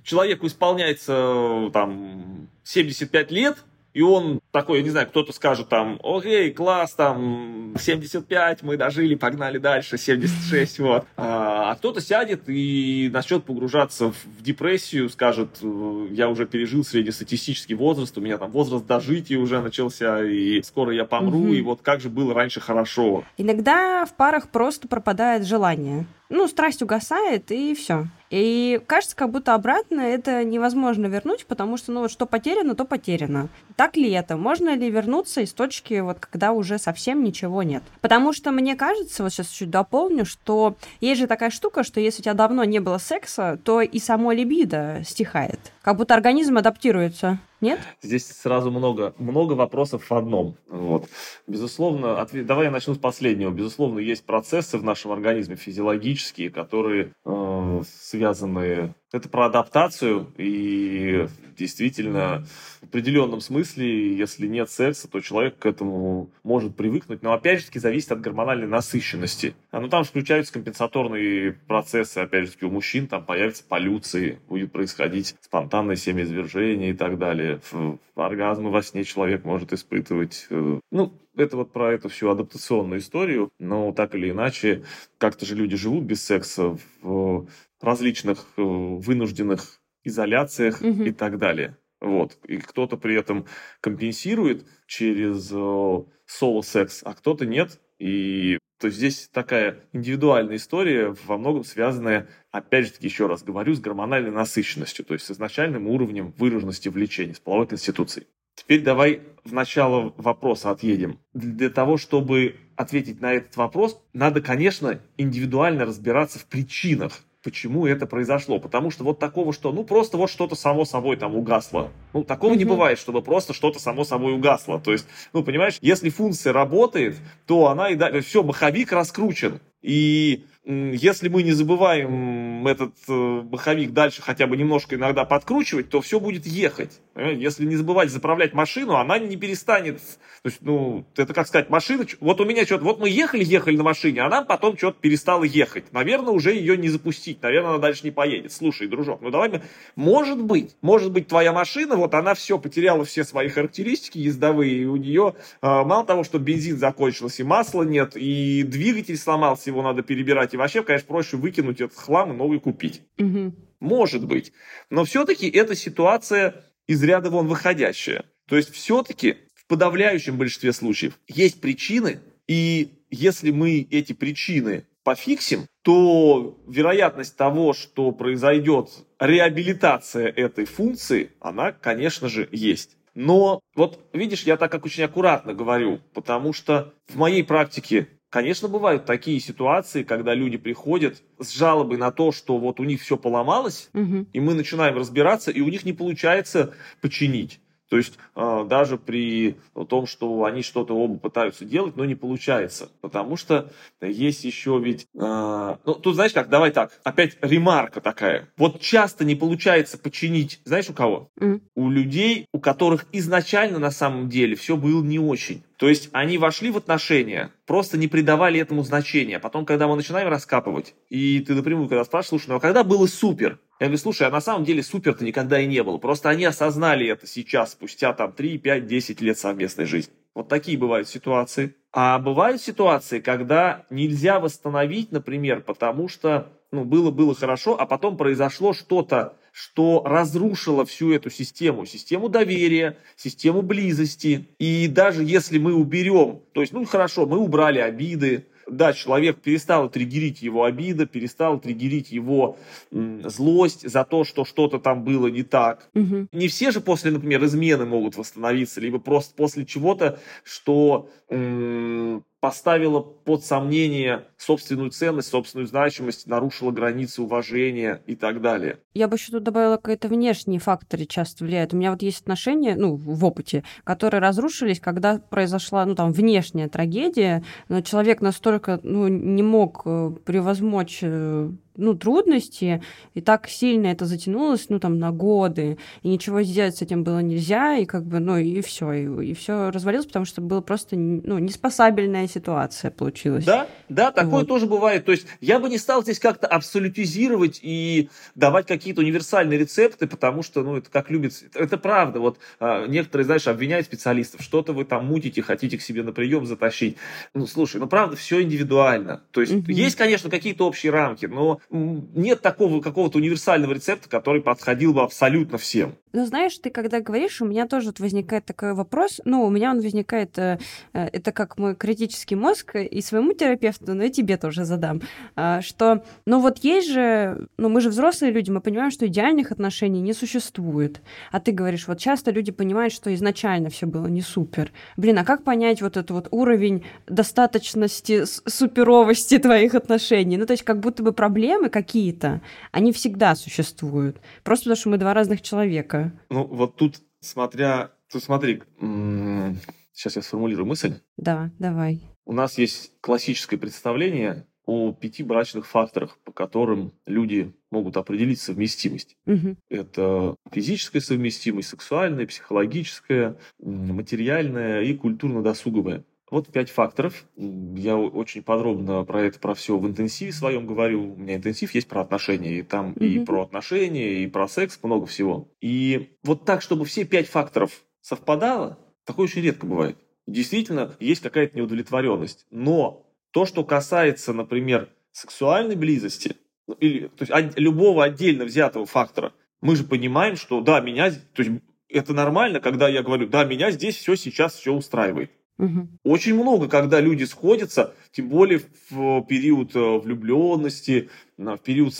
человеку исполняется э, там 75 лет, и он такой, я не знаю, кто-то скажет там, окей, класс, там, 75, мы дожили, погнали дальше, 76, вот. А, а кто-то сядет и начнет погружаться в, депрессию, скажет, э, я уже пережил среднестатистический возраст, у меня там возраст дожития уже начался, и скоро я помру, Мгм. и вот как же было раньше хорошо. Иногда в парах просто пропадает желание. Ну, страсть угасает, и все. И кажется, как будто обратно это невозможно вернуть, потому что, ну, вот что потеряно, то потеряно. Так ли это? Можно ли вернуться из точки, вот когда уже совсем ничего нет? Потому что мне кажется, вот сейчас чуть дополню, что есть же такая штука, что если у тебя давно не было секса, то и само либидо стихает. Как будто организм адаптируется. Нет? Здесь сразу много, много вопросов в одном. Вот. Безусловно, отве- давай я начну с последнего. Безусловно, есть процессы в нашем организме физиологические, которые э, связаны... Это про адаптацию, и действительно, в определенном смысле, если нет секса, то человек к этому может привыкнуть, но опять же таки зависит от гормональной насыщенности. А, ну, там включаются компенсаторные процессы, опять же у мужчин там появятся полюции, будет происходить спонтанное семяизвержение и так далее. Оргазмы во сне человек может испытывать. э, Ну, это вот про эту всю адаптационную историю, но так или иначе, как-то же люди живут без секса в различных э, вынужденных изоляциях Мгм. и так далее. Вот. И кто-то при этом компенсирует через э, соло-секс, а кто-то нет. И То есть здесь такая индивидуальная история, во многом связанная, опять же таки, еще раз говорю, с гормональной насыщенностью, то есть с изначальным уровнем выраженности влечения, с половой конституцией. Теперь давай в начало вопроса отъедем. Для того, чтобы ответить на этот вопрос, надо, конечно, индивидуально разбираться в причинах почему это произошло. Потому что вот такого, что ну просто вот что-то само собой там угасло. Ну, такого mm-hmm. не бывает, чтобы просто что-то само собой угасло. То есть, ну, понимаешь, если функция работает, то она и дальше, все, маховик раскручен. И если мы не забываем этот э, маховик дальше хотя бы немножко иногда подкручивать, то все будет ехать. Если не забывать заправлять машину, она не перестанет. То есть, ну, это как сказать, машина. Вот у меня что-то. Вот мы ехали, ехали на машине, а нам потом что-то перестало ехать. Наверное, уже ее не запустить. Наверное, она дальше не поедет. Слушай, дружок, ну давай мы. Может быть, может быть, твоя машина, вот она все потеряла все свои характеристики ездовые, и у нее а, мало того, что бензин закончился, и масла нет, и двигатель сломался, его надо перебирать и вообще, конечно, проще выкинуть этот хлам и новый купить. Угу. Может быть. Но все-таки эта ситуация из ряда вон выходящая. То есть все-таки в подавляющем большинстве случаев есть причины, и если мы эти причины пофиксим, то вероятность того, что произойдет реабилитация этой функции, она, конечно же, есть. Но вот видишь, я так как очень аккуратно говорю, потому что в моей практике Конечно, бывают такие ситуации, когда люди приходят с жалобой на то, что вот у них все поломалось, угу. и мы начинаем разбираться, и у них не получается починить. То есть э, даже при том, что они что-то оба пытаются делать, но не получается. Потому что есть еще ведь... Э, ну, тут знаешь как, давай так, опять ремарка такая. Вот часто не получается починить, знаешь, у кого? Mm. У людей, у которых изначально на самом деле все было не очень. То есть они вошли в отношения, просто не придавали этому значения. Потом, когда мы начинаем раскапывать, и ты напрямую когда спрашиваешь, слушай, ну а когда было супер? Я говорю, слушай, а на самом деле супер-то никогда и не было. Просто они осознали это сейчас, спустя там 3, 5, 10 лет совместной жизни. Вот такие бывают ситуации. А бывают ситуации, когда нельзя восстановить, например, потому что ну, было-было хорошо, а потом произошло что-то, что разрушило всю эту систему, систему доверия, систему близости. И даже если мы уберем, то есть, ну хорошо, мы убрали обиды, да, человек перестал триггерить его обида, перестал триггерить его злость за то, что что-то там было не так. Угу. Не все же после, например, измены могут восстановиться, либо просто после чего-то, что поставила под сомнение собственную ценность, собственную значимость, нарушила границы уважения и так далее. Я бы еще тут добавила, какие-то внешние факторы часто влияют. У меня вот есть отношения, ну, в опыте, которые разрушились, когда произошла, ну, там, внешняя трагедия, но человек настолько, ну, не мог э, превозмочь э, ну, трудности, и так сильно это затянулось, ну, там, на годы, и ничего сделать с этим было нельзя, и как бы, ну, и все, и, и все развалилось, потому что было просто, ну, неспосабельная ситуация получилась. Да, да, такое вот. тоже бывает. То есть я бы не стал здесь как-то абсолютизировать и давать какие-то универсальные рецепты, потому что, ну, это как любит... Это правда. Вот а, некоторые, знаешь, обвиняют специалистов, что-то вы там мутите, хотите к себе на прием затащить. Ну, слушай, ну, правда, все индивидуально. То есть угу. есть, конечно, какие-то общие рамки, но нет такого какого-то универсального рецепта, который подходил бы абсолютно всем. Ну, знаешь, ты когда говоришь, у меня тоже вот возникает такой вопрос. Ну, у меня он возникает, э, э, это как мой критический мозг, и своему терапевту, но и тебе тоже задам, э, что, ну вот есть же, ну мы же взрослые люди, мы понимаем, что идеальных отношений не существует. А ты говоришь, вот часто люди понимают, что изначально все было не супер. Блин, а как понять вот этот вот уровень достаточности, суперовости твоих отношений? Ну, то есть как будто бы проблемы какие-то, они всегда существуют. Просто потому, что мы два разных человека. Ну, вот тут, смотря... Тут смотри, сейчас я сформулирую мысль. Да, давай. У нас есть классическое представление о пяти брачных факторах, по которым люди могут определить совместимость. Угу. Это физическая совместимость, сексуальная, психологическая, материальная и культурно-досуговая. Вот пять факторов. Я очень подробно про это, про все в интенсиве своем говорю. У меня интенсив есть про отношения. И там mm и про отношения, и про секс, много всего. И вот так, чтобы все пять факторов совпадало, такое очень редко бывает. Действительно, есть какая-то неудовлетворенность. Но то, что касается, например, сексуальной близости, ну, или то есть, любого отдельно взятого фактора, мы же понимаем, что да, меня, то есть это нормально, когда я говорю, да, меня здесь все сейчас все устраивает. Угу. Очень много, когда люди сходятся, тем более в период э, влюбленности, в период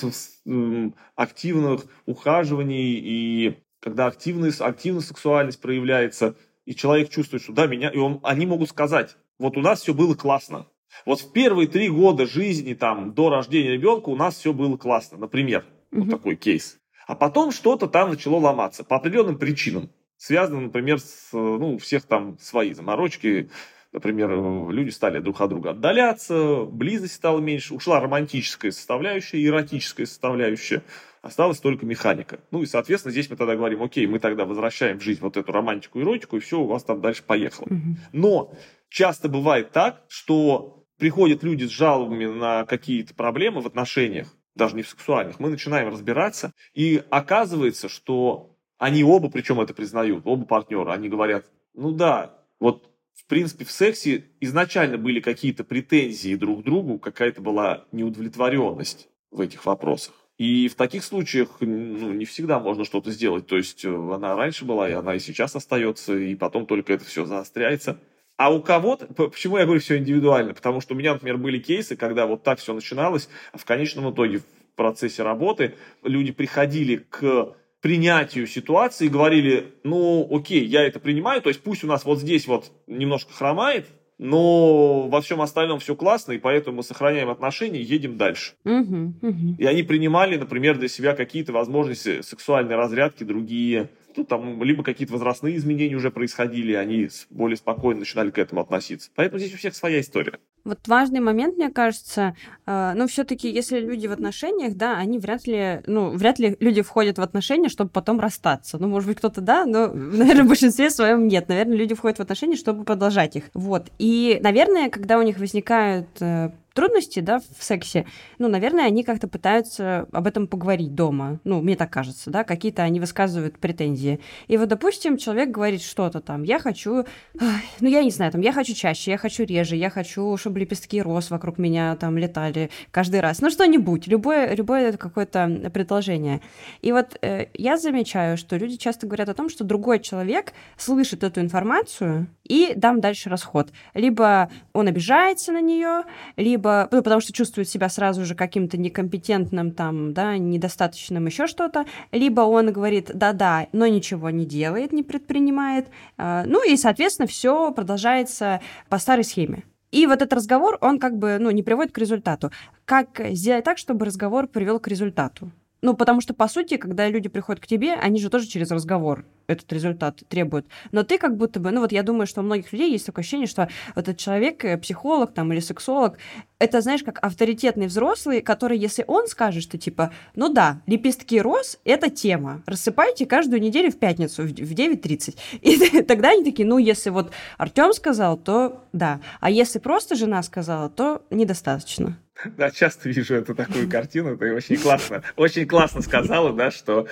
активных ухаживаний и когда активная, активная сексуальность проявляется, и человек чувствует, что да, меня, и он, они могут сказать, вот у нас все было классно. Вот в первые три года жизни, там, до рождения ребенка у нас все было классно, например, угу. вот такой кейс. А потом что-то там начало ломаться по определенным причинам. Связано, например, с, ну, у всех там свои заморочки. Например, люди стали друг от друга отдаляться, близость стала меньше, ушла романтическая составляющая, эротическая составляющая, осталась только механика. Ну и, соответственно, здесь мы тогда говорим, окей, мы тогда возвращаем в жизнь вот эту романтику, эротику, и все, у вас там дальше поехало. Но часто бывает так, что приходят люди с жалобами на какие-то проблемы в отношениях, даже не в сексуальных, мы начинаем разбираться, и оказывается, что они оба, причем это признают, оба партнера, они говорят, ну да, вот в принципе в сексе изначально были какие-то претензии друг к другу, какая-то была неудовлетворенность в этих вопросах. И в таких случаях ну, не всегда можно что-то сделать. То есть э, она раньше была, и она и сейчас остается, и потом только это все заостряется. А у кого-то, почему я говорю все индивидуально? Потому что у меня, например, были кейсы, когда вот так все начиналось, а в конечном итоге в процессе работы люди приходили к принятию ситуации говорили, ну, окей, я это принимаю, то есть пусть у нас вот здесь вот немножко хромает, но во всем остальном все классно, и поэтому мы сохраняем отношения и едем дальше. Угу, угу. И они принимали, например, для себя какие-то возможности сексуальной разрядки, другие ну, там, либо какие-то возрастные изменения уже происходили, они более спокойно начинали к этому относиться. Поэтому здесь у всех своя история. Вот важный момент, мне кажется, э, ну, все-таки, если люди в отношениях, да, они вряд ли, ну, вряд ли люди входят в отношения, чтобы потом расстаться. Ну, может быть, кто-то да, но, наверное, в большинстве своем нет. Наверное, люди входят в отношения, чтобы продолжать их. Вот. И, наверное, когда у них возникают э, трудности, да, в сексе, ну, наверное, они как-то пытаются об этом поговорить дома. Ну, мне так кажется, да, какие-то они высказывают претензии. И вот, допустим, человек говорит что-то там, я хочу, ну, я не знаю, там, я хочу чаще, я хочу реже, я хочу, чтобы лепестки роз вокруг меня там летали каждый раз. Ну, что-нибудь, любое, любое какое-то предложение. И вот э, я замечаю, что люди часто говорят о том, что другой человек слышит эту информацию и дам дальше расход. Либо он обижается на нее, либо либо, ну, потому что чувствует себя сразу же каким-то некомпетентным, там, да, недостаточным, еще что-то, либо он говорит да-да, но ничего не делает, не предпринимает, а, ну и, соответственно, все продолжается по старой схеме. И вот этот разговор, он как бы, ну, не приводит к результату. Как сделать так, чтобы разговор привел к результату? Ну, потому что, по сути, когда люди приходят к тебе, они же тоже через разговор этот результат требуют. Но ты как будто бы, ну вот я думаю, что у многих людей есть такое ощущение, что этот человек, э, психолог там или сексолог, это, знаешь, как авторитетный взрослый, который, если он скажет, что типа, ну да, лепестки роз — это тема, рассыпайте каждую неделю в пятницу в 9.30. И тогда они такие, ну если вот Артем сказал, то да. А если просто жена сказала, то недостаточно. Да, часто вижу эту такую картину, ты очень классно, очень классно сказала, да, что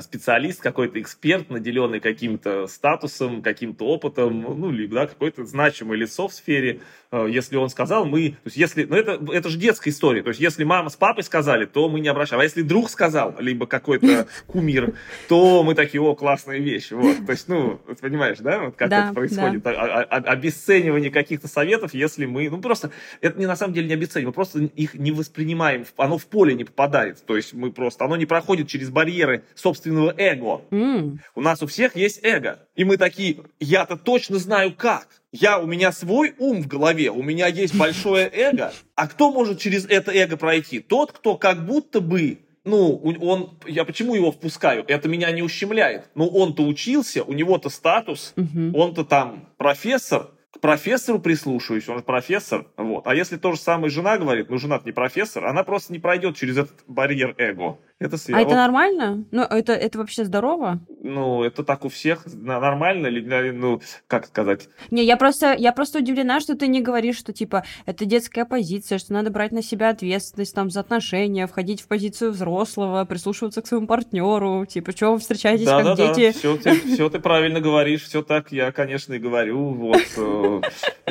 специалист, какой-то эксперт, наделенный каким-то статусом, каким-то опытом, ну, либо, да, какое-то значимое лицо в сфере, Э, если он сказал, мы, то есть если, ну это, это же детская история, то есть если мама с папой сказали, то мы не обращаем, а если друг сказал, либо какой-то кумир, то мы такие, о, классная вещь, вот, то есть, ну, ты понимаешь, да, вот как да, это происходит, да. А, а, обесценивание каких-то советов, если мы, ну просто, это не на самом деле не обесценивание, мы просто их не воспринимаем, оно в поле не попадает, то есть мы просто, оно не проходит через барьеры собственного эго. Mm. У нас у всех есть эго, и мы такие, я-то точно знаю как, я, у меня свой ум в голове, у меня есть большое эго. А кто может через это эго пройти? Тот, кто как будто бы ну, он, я почему его впускаю? Это меня не ущемляет. Ну, он-то учился, у него-то статус, угу. он-то там профессор, профессору прислушиваюсь, он же профессор, вот. А если то же самое жена говорит, ну, жена не профессор, она просто не пройдет через этот барьер эго. Это связано. А это нормально? Ну, это, это вообще здорово? Ну, это так у всех нормально или, ну, как сказать? Не, я просто, я просто удивлена, что ты не говоришь, что, типа, это детская позиция, что надо брать на себя ответственность, там, за отношения, входить в позицию взрослого, прислушиваться к своему партнеру, типа, что вы встречаетесь да, как да, дети? Да, все ты, все ты правильно говоришь, все так я, конечно, и говорю, вот. Э,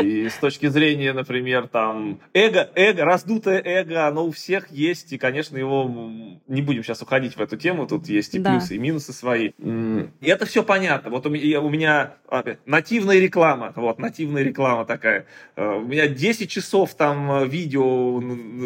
и с точки зрения, например, там, эго, эго, раздутое эго, оно у всех есть, и, конечно, его не будем будем сейчас уходить в эту тему, тут есть и да. плюсы, и минусы свои. И это все понятно. Вот у меня, у меня опять, нативная реклама, вот, нативная реклама такая. Э, у меня 10 часов там э, видео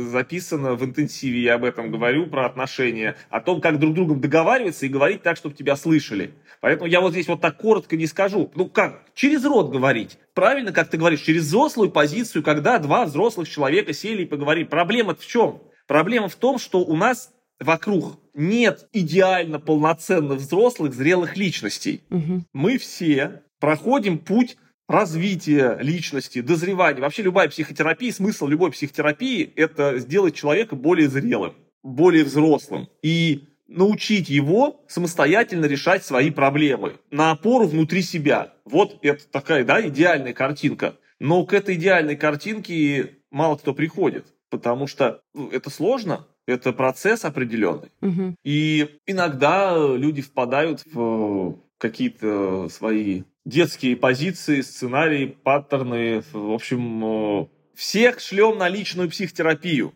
записано в интенсиве, я об этом говорю, про отношения, о том, как друг другом договариваться и говорить так, чтобы тебя слышали. Поэтому я вот здесь вот так коротко не скажу. Ну как, через рот говорить. Правильно, как ты говоришь, через взрослую позицию, когда два взрослых человека сели и поговорили. Проблема в чем? Проблема в том, что у нас вокруг нет идеально полноценных взрослых, зрелых личностей. Угу. Мы все проходим путь развития личности, дозревания. Вообще любая психотерапия, смысл любой психотерапии – это сделать человека более зрелым, более взрослым. И научить его самостоятельно решать свои проблемы на опору внутри себя. Вот это такая, да, идеальная картинка. Но к этой идеальной картинке мало кто приходит, потому что ну, это сложно, это процесс определенный. Угу. И иногда люди впадают в какие-то свои детские позиции, сценарии, паттерны. В общем, всех шлем на личную психотерапию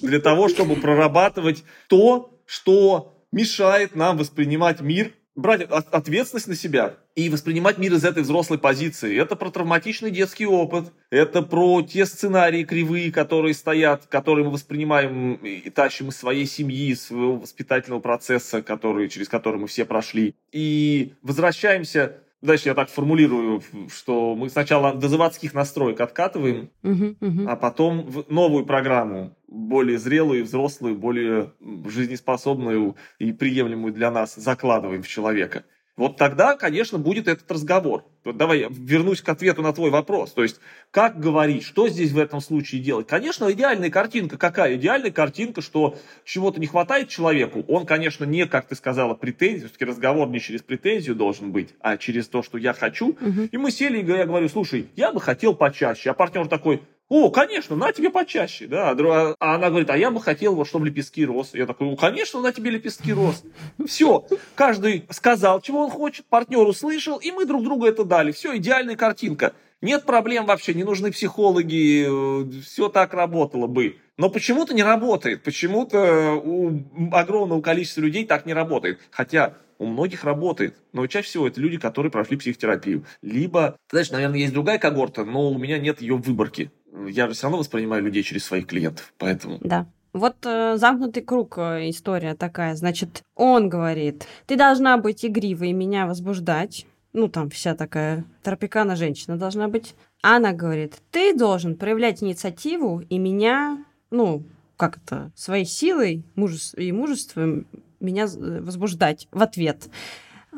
для того, чтобы прорабатывать то, что мешает нам воспринимать мир, брать ответственность на себя и воспринимать мир из этой взрослой позиции. Это про травматичный детский опыт, это про те сценарии кривые, которые стоят, которые мы воспринимаем и тащим из своей семьи, из своего воспитательного процесса, который, через который мы все прошли. И возвращаемся Дальше я так формулирую, что мы сначала до заводских настроек откатываем, uh-huh, uh-huh. а потом в новую программу, более зрелую, взрослую, более жизнеспособную и приемлемую для нас закладываем в человека. Вот тогда, конечно, будет этот разговор. Давай вернусь к ответу на твой вопрос. То есть, как говорить, что здесь в этом случае делать? Конечно, идеальная картинка какая? Идеальная картинка, что чего-то не хватает человеку. Он, конечно, не, как ты сказала, претензию. Все-таки разговор не через претензию должен быть, а через то, что я хочу. Угу. И мы сели, и я говорю, слушай, я бы хотел почаще. А партнер такой, о, конечно, на тебе почаще, да. А, а она говорит, а я бы хотел, вот, чтобы лепестки рос. Я такой, ну, конечно, на тебе лепестки рос. Все, каждый сказал, чего он хочет, партнер услышал, и мы друг другу это дали. Все, идеальная картинка. Нет проблем вообще, не нужны психологи, э, все так работало бы. Но почему-то не работает, почему-то у огромного количества людей так не работает. Хотя у многих работает, но чаще всего это люди, которые прошли психотерапию. Либо, знаешь, наверное, есть другая когорта, но у меня нет ее выборки я же все равно воспринимаю людей через своих клиентов, поэтому... Да. Вот э, замкнутый круг э, история такая. Значит, он говорит, ты должна быть игривой и меня возбуждать. Ну, там вся такая тропикана женщина должна быть. Она говорит, ты должен проявлять инициативу и меня, ну, как это, своей силой мужес и мужеством меня э, возбуждать в ответ.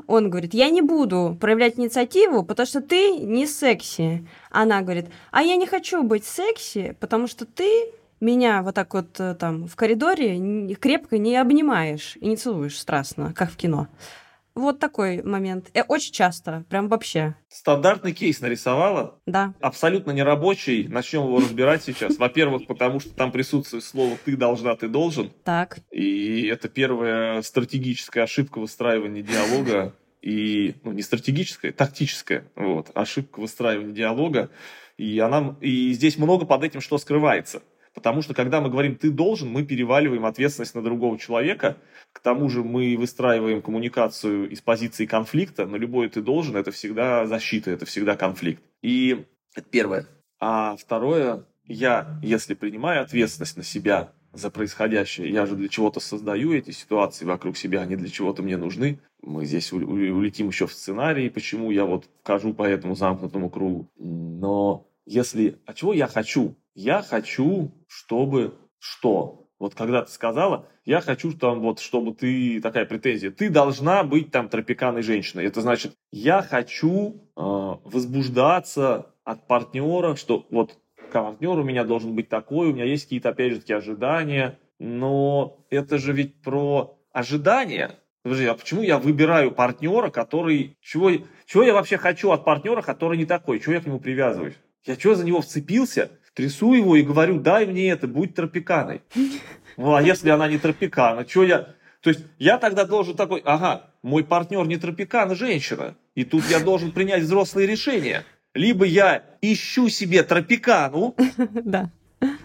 Он говорит, я не буду проявлять инициативу, потому что ты не секси. Она говорит, а я не хочу быть секси, потому что ты меня вот так вот э, там в коридоре крепко не обнимаешь и не целуешь страстно, как в кино. Вот такой момент. Э, очень часто, прям вообще. Стандартный кейс нарисовала. Да. Абсолютно нерабочий. Начнем его разбирать сейчас. Во-первых, потому что там присутствует слово «ты должна», «ты должен». Так. И это первая стратегическая ошибка выстраивания диалога. И, ну, не стратегическая, тактическая, вот, ошибка выстраивания диалога. И, она, и здесь много под этим что скрывается. Потому что когда мы говорим «ты должен», мы переваливаем ответственность на другого человека. К тому же мы выстраиваем коммуникацию из позиции конфликта, но любой «ты должен» — это всегда защита, это всегда конфликт. И это первое. А второе, я, если принимаю ответственность на себя за происходящее, я же для чего-то создаю эти ситуации вокруг себя, они для чего-то мне нужны. Мы здесь улетим еще в сценарий, почему я вот хожу по этому замкнутому кругу. Но если... А чего я хочу? Я хочу, чтобы что? Вот когда ты сказала, я хочу там вот, чтобы ты, такая претензия, ты должна быть там тропиканной женщиной. Это значит, я хочу э, возбуждаться от партнера, что вот партнер у меня должен быть такой, у меня есть какие-то, опять же, такие ожидания. Но это же ведь про ожидания. Подожди, а почему я выбираю партнера, который... Чего, чего я вообще хочу от партнера, который не такой? Чего я к нему привязываюсь? Я что за него вцепился? Трясу его и говорю, дай мне это, будь тропиканой. Ну, а если она не тропикана, что я... То есть я тогда должен такой, ага, мой партнер не тропикан, а женщина. И тут я должен принять взрослые решения. Либо я ищу себе тропикану, да.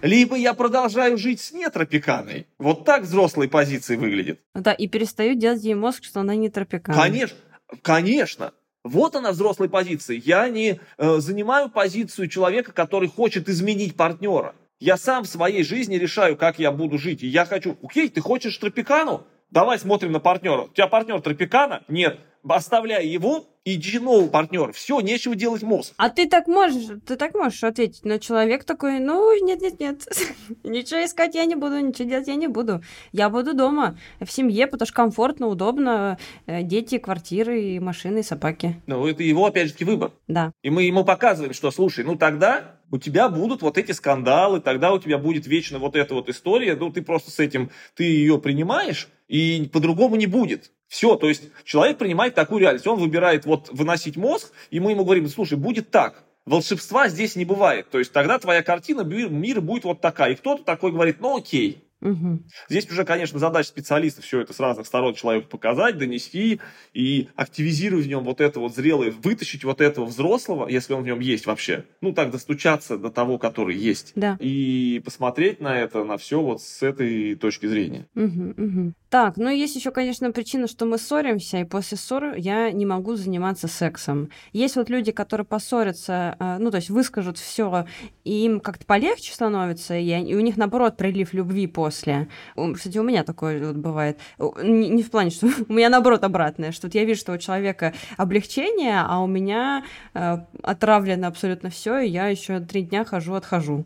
Либо я продолжаю жить с нетропиканой. Вот так взрослые позиции выглядит. Да, и перестаю делать ей мозг, что она не тропикана. Конечно, конечно. Вот она взрослая позиция. Я не э, занимаю позицию человека, который хочет изменить партнера. Я сам в своей жизни решаю, как я буду жить. И я хочу, окей, ты хочешь тропикану? Давай смотрим на партнера. У тебя партнер тропикана? Нет. Оставляй его, иди нового партнера. Все, нечего делать мозг. А ты так можешь, ты так можешь ответить, но человек такой, ну, нет-нет-нет, ничего искать я не буду, ничего делать я не буду. Я буду дома, в семье, потому что комфортно, удобно, э, дети, квартиры, машины, собаки. Ну, это его, опять же, выбор. Да. И мы ему показываем, что, слушай, ну тогда у тебя будут вот эти скандалы, тогда у тебя будет вечно вот эта вот история, ну ты просто с этим, ты ее принимаешь, и по-другому не будет. Все, то есть человек принимает такую реальность, он выбирает вот выносить мозг, и мы ему говорим, слушай, будет так, волшебства здесь не бывает, то есть тогда твоя картина мира будет вот такая, и кто-то такой говорит, ну окей, Угу. Здесь уже, конечно, задача специалиста все это с разных сторон человеку показать, донести и активизировать в нем вот это вот зрелое, вытащить вот этого взрослого, если он в нем есть вообще. Ну, так достучаться до того, который есть. Да. И посмотреть на это, на все вот с этой точки зрения. Угу, угу. Так, ну есть еще, конечно, причина, что мы ссоримся, и после ссоры я не могу заниматься сексом. Есть вот люди, которые поссорятся, э, ну, то есть выскажут все, и им как-то полегче становится, и, у них, наоборот, прилив любви после. Кстати, у меня такое вот бывает. Не, не в плане, что у меня, наоборот, обратное, что вот я вижу, что у человека облегчение, а у меня э, отравлено абсолютно все, и я еще три дня хожу, отхожу.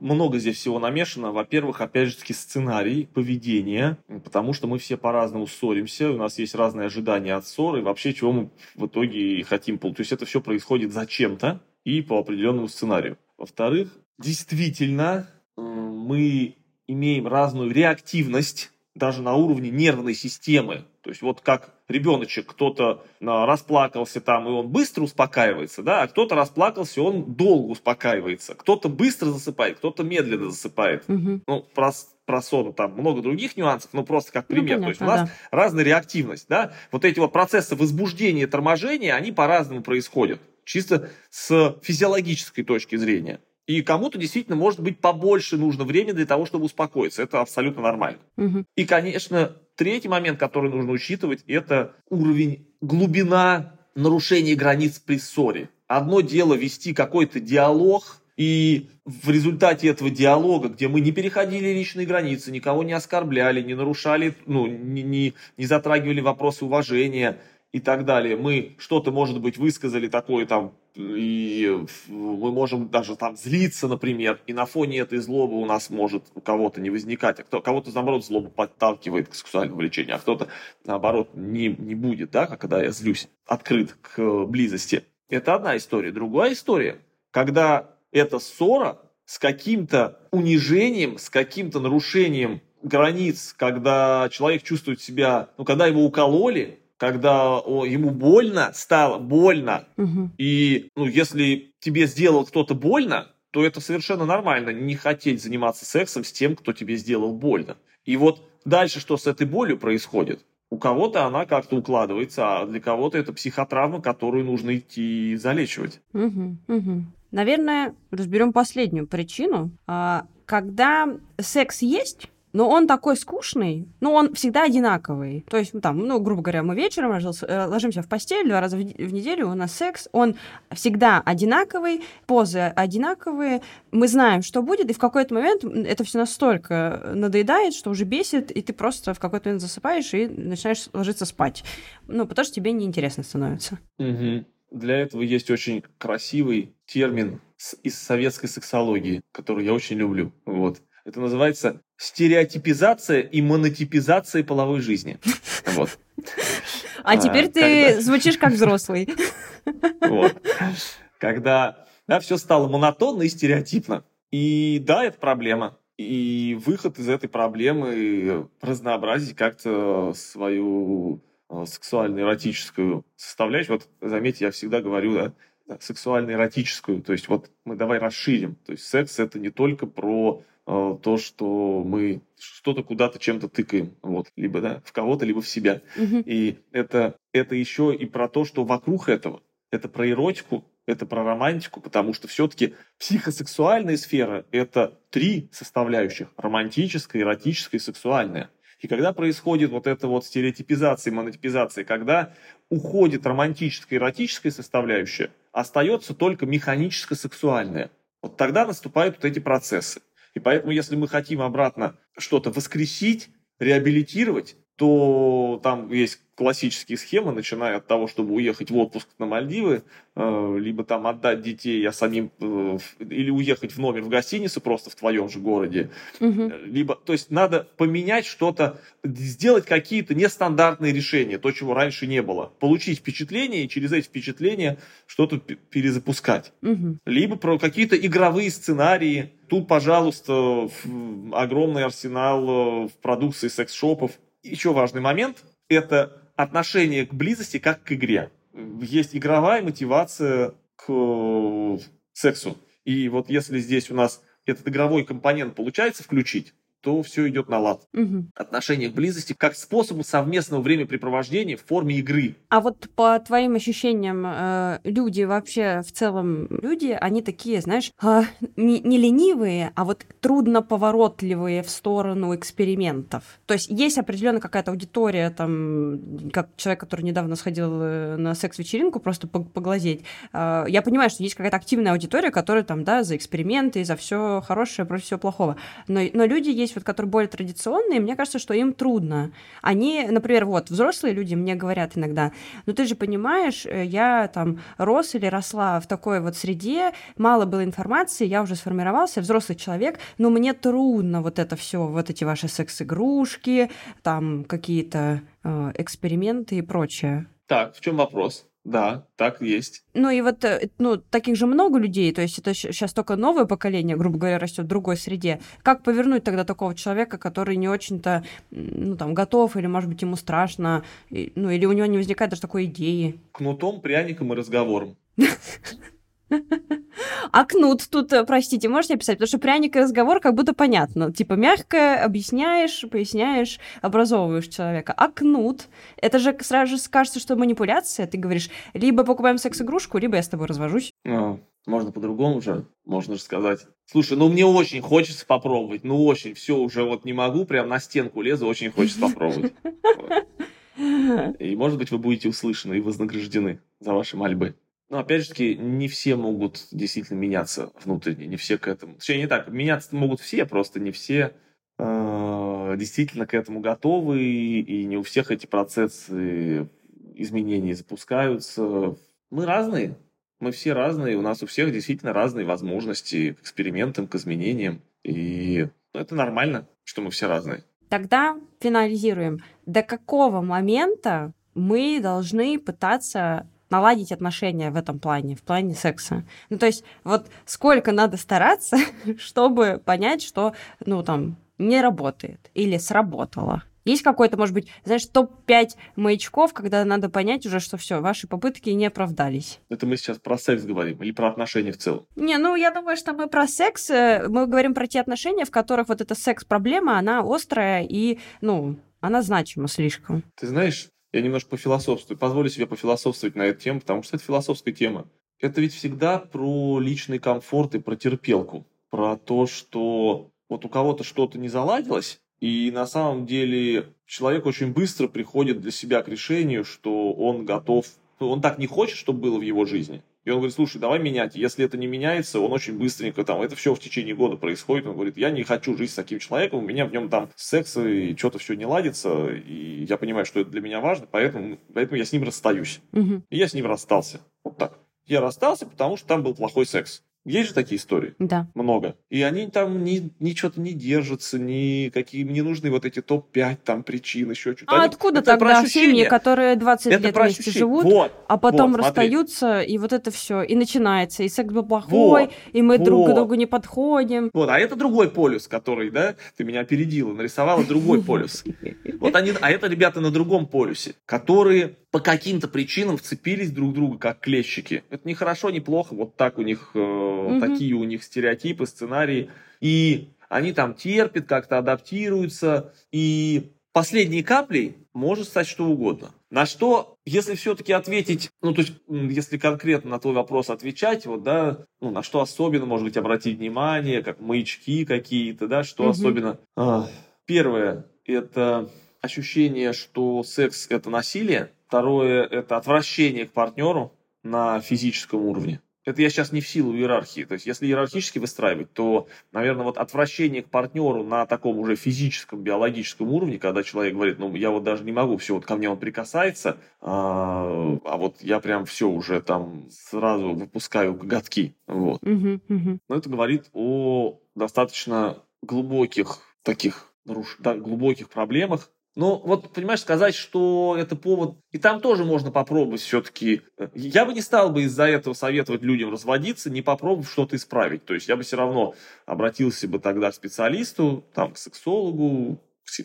Много здесь всего намешано. Во-первых, опять же таки, сценарий поведения, потому что мы все по-разному ссоримся, у нас есть разные ожидания от ссоры, и вообще чего мы в итоге хотим. То есть это все происходит зачем-то и по определенному сценарию. Во-вторых, действительно, мы имеем разную реактивность даже на уровне нервной системы. То есть вот как ребеночек, кто-то а, расплакался там, и он быстро успокаивается, да, а кто-то расплакался, и он долго успокаивается. Кто-то быстро засыпает, кто-то медленно засыпает. Угу. Ну, про, про сон там много других нюансов, но просто как Ну, пример. понятно, То есть у нас да. разная реактивность, да. Вот эти вот процессы возбуждения и торможения, они по-разному происходят. Чисто с физиологической точки зрения. И кому-то действительно, может быть, побольше нужно времени для того, чтобы успокоиться. Это абсолютно нормально. Угу. И, конечно, третий момент, который нужно учитывать, это уровень, глубина нарушения границ при ссоре. Одно дело вести какой-то диалог, и в результате этого диалога, где мы не переходили личные границы, никого не оскорбляли, не нарушали, ну, не, не, не затрагивали вопросы уважения и так далее, мы что-то, может быть, высказали такое там, и мы можем даже там злиться, например, и на фоне этой злобы у нас может у кого-то не возникать, а кто, кого-то, наоборот, злоба подталкивает к сексуальному влечению, а кто-то, наоборот, не, не будет, да, когда я злюсь, открыт к близости. Это одна история. Другая история, когда эта ссора с каким-то унижением, с каким-то нарушением границ, когда человек чувствует себя, ну, когда его укололи, когда о, ему больно стало, больно, Угу. и, ну, если тебе сделал кто-то больно, то это совершенно нормально, не хотеть заниматься сексом с тем, кто тебе сделал больно. И вот дальше что с этой болью происходит? У кого-то она как-то укладывается, а для кого-то это психотравма, которую нужно идти залечивать. Угу, угу. Наверное, разберем последнюю причину. А, Когда секс есть, но он такой скучный, но он всегда одинаковый. То есть, ну, там, ну, грубо говоря, мы вечером э, ложимся в постель два раза в в неделю, у нас секс, он всегда одинаковый, позы одинаковые, мы знаем, что будет, и в какой-то момент это все настолько надоедает, что уже бесит, и ты просто в какой-то момент засыпаешь и начинаешь ложиться спать. Ну, потому что тебе неинтересно становится. Для этого есть очень красивый термин из советской сексологии, который я очень люблю. Вот. Это называется стереотипизация и монотипизация половой жизни. Вот. А, А, теперь ты звучишь как взрослый. Вот. Когда да, все стало монотонно и стереотипно. И да, это проблема. И выход из этой проблемы разнообразить как-то свою э, сексуально-эротическую составляющую. Вот заметьте, я всегда говорю, да, сексуально-эротическую. То есть вот мы давай расширим. То есть секс это не только про то, что мы что-то куда-то чем-то тыкаем. Вот. Либо да, в кого-то, либо в себя. Мгм. И это, это еще и про то, что вокруг этого. Это про эротику, это про романтику, потому что все-таки психосексуальная сфера – это три составляющих – романтическая, эротическая и сексуальная. И когда происходит вот эта вот стереотипизация, монотипизация, когда уходит романтическая, эротическая составляющая, остается только механическо-сексуальная, вот тогда наступают вот эти процессы. И поэтому, если мы хотим обратно что-то воскресить, реабилитировать, то там есть классические схемы, начиная от того, чтобы уехать в отпуск на Мальдивы, э, либо там отдать детей, а самим э, или уехать в номер в гостинице просто в твоем же городе, угу. либо, то есть надо поменять что-то, сделать какие-то нестандартные решения, то, чего раньше не было, получить впечатление и через эти впечатления что-то перезапускать, угу. либо про какие-то игровые сценарии. Тут, пожалуйста, огромный арсенал в продукции секс-шопов. Еще важный момент – это отношение к близости как к игре. Есть игровая мотивация к э, сексу. И вот если здесь у нас этот игровой компонент получается включить, то все идет на лад. Угу. Отношение к близости как способу совместного времяпрепровождения в форме игры. А вот по твоим ощущениям, э, люди вообще в целом, люди, они такие, знаешь, э, не, не ленивые, а вот трудно поворотливые в сторону экспериментов. То есть есть определенно какая-то аудитория, там, как человек, который недавно сходил э, на секс-вечеринку, просто поглазеть. Э, я понимаю, что есть какая-то активная аудитория, которая там, да, за эксперименты, за все хорошее, против всего плохого. Но, но люди есть есть вот, которые более традиционные, мне кажется, что им трудно. Они, например, вот, взрослые люди мне говорят иногда, ну ты же понимаешь, э, я там рос или росла в такой вот среде, мало было информации, я уже сформировался, взрослый человек, но мне трудно вот это все, вот эти ваши секс-игрушки, там какие-то э, эксперименты и прочее. Так, в чем вопрос? Да, так есть. Ну и вот, э, ну, таких же много людей, то есть это сейчас только новое поколение, грубо говоря, растет в другой среде. Как повернуть тогда такого человека, который не очень-то, ну, там, готов, или, может быть, ему страшно, ну, или у него не возникает даже такой идеи? Кнутом, пряником и разговором. А кнут тут, э, простите, можете описать? Потому что пряник и разговор как будто понятно. Типа мягко объясняешь, поясняешь, образовываешь человека. А кнут, это же сразу же кажется, что манипуляция. Ты говоришь, либо покупаем секс-игрушку, либо я с тобой развожусь. Ну, можно по-другому уже, можно же сказать. Слушай, ну мне очень хочется попробовать, ну очень, все уже вот не могу, прям на стенку лезу, очень хочется попробовать. И может быть вы будете услышаны и вознаграждены за ваши мольбы. Но опять же таки, не все могут действительно меняться внутренне, не все к этому. Точнее, не так, меняться могут все, просто не все э, действительно к этому готовы, и не у всех эти процессы изменений запускаются. Мы разные, мы все разные, у нас у всех действительно разные возможности к экспериментам, к изменениям. И ну, это нормально, что мы все разные. Тогда финализируем. До какого момента мы должны пытаться наладить отношения в этом плане, в плане секса. Ну, то есть, вот сколько надо стараться, чтобы понять, что, ну, там, не работает или сработало. Есть какой-то, может быть, знаешь, топ-5 маячков, когда надо понять уже, что все, ваши попытки не оправдались. Это мы сейчас про секс говорим или про отношения в целом? Не, ну я думаю, что мы про секс, э, мы говорим про те отношения, в которых вот эта секс-проблема, она острая и, ну, она значима слишком. Ты знаешь, я немножко пофилософствую, позволю себе пофилософствовать на эту тему, потому что это философская тема. Это ведь всегда про личный комфорт и про терпелку, про то, что вот у кого-то что-то не заладилось, и на самом деле человек очень быстро приходит для себя к решению, что он готов, он так не хочет, чтобы было в его жизни – и он говорит, слушай, давай менять. Если это не меняется, он очень быстренько там, это все в течение года происходит. Он говорит, я не хочу жить с таким человеком, у меня в нем там секс и что-то все не ладится, и я понимаю, что это для меня важно, поэтому, поэтому я с ним расстаюсь. Угу. И я с ним расстался. Вот так. Я расстался, потому что там был плохой секс. Есть же такие истории? Да. Много. И они там ни, ничего-то не держатся, ни какие не нужны вот эти топ-5 там причин, еще что-то. А они, откуда тогда семьи, которые 20 это лет вместе живут, вот, а потом вот, расстаются, и вот это все, и начинается, и секс был плохой, вот, и мы вот. друг к другу не подходим. Вот, а это другой полюс, который, да, ты меня опередила, нарисовала другой полюс. Вот они, а это ребята на другом полюсе, которые по каким-то причинам вцепились друг в друга, как клещики. Это не хорошо, не плохо, вот так у них, э, угу. такие у них стереотипы, сценарии. И они там терпят, как-то адаптируются, и последней каплей может стать что угодно. На что, если все-таки ответить, ну, то есть, если конкретно на твой вопрос отвечать, вот, да, ну, на что особенно, может быть, обратить внимание, как маячки какие-то, да, что угу. особенно... А, первое, это ощущение, что секс – это насилие. Второе – это отвращение к партнеру на физическом уровне. Это я сейчас не в силу иерархии. То есть, если иерархически выстраивать, то, наверное, вот отвращение к партнеру на таком уже физическом, биологическом уровне, когда человек говорит, ну, я вот даже не могу, все, вот ко мне он прикасается, а, а вот я прям все уже там сразу выпускаю коготки. Вот. Угу, угу. Но это говорит о достаточно глубоких таких да, глубоких проблемах, но вот, понимаешь, сказать, что это повод... И там тоже можно попробовать все-таки... Я бы не стал бы из-за этого советовать людям разводиться, не попробовав что-то исправить. То есть я бы все равно обратился бы тогда к специалисту, там, к сексологу,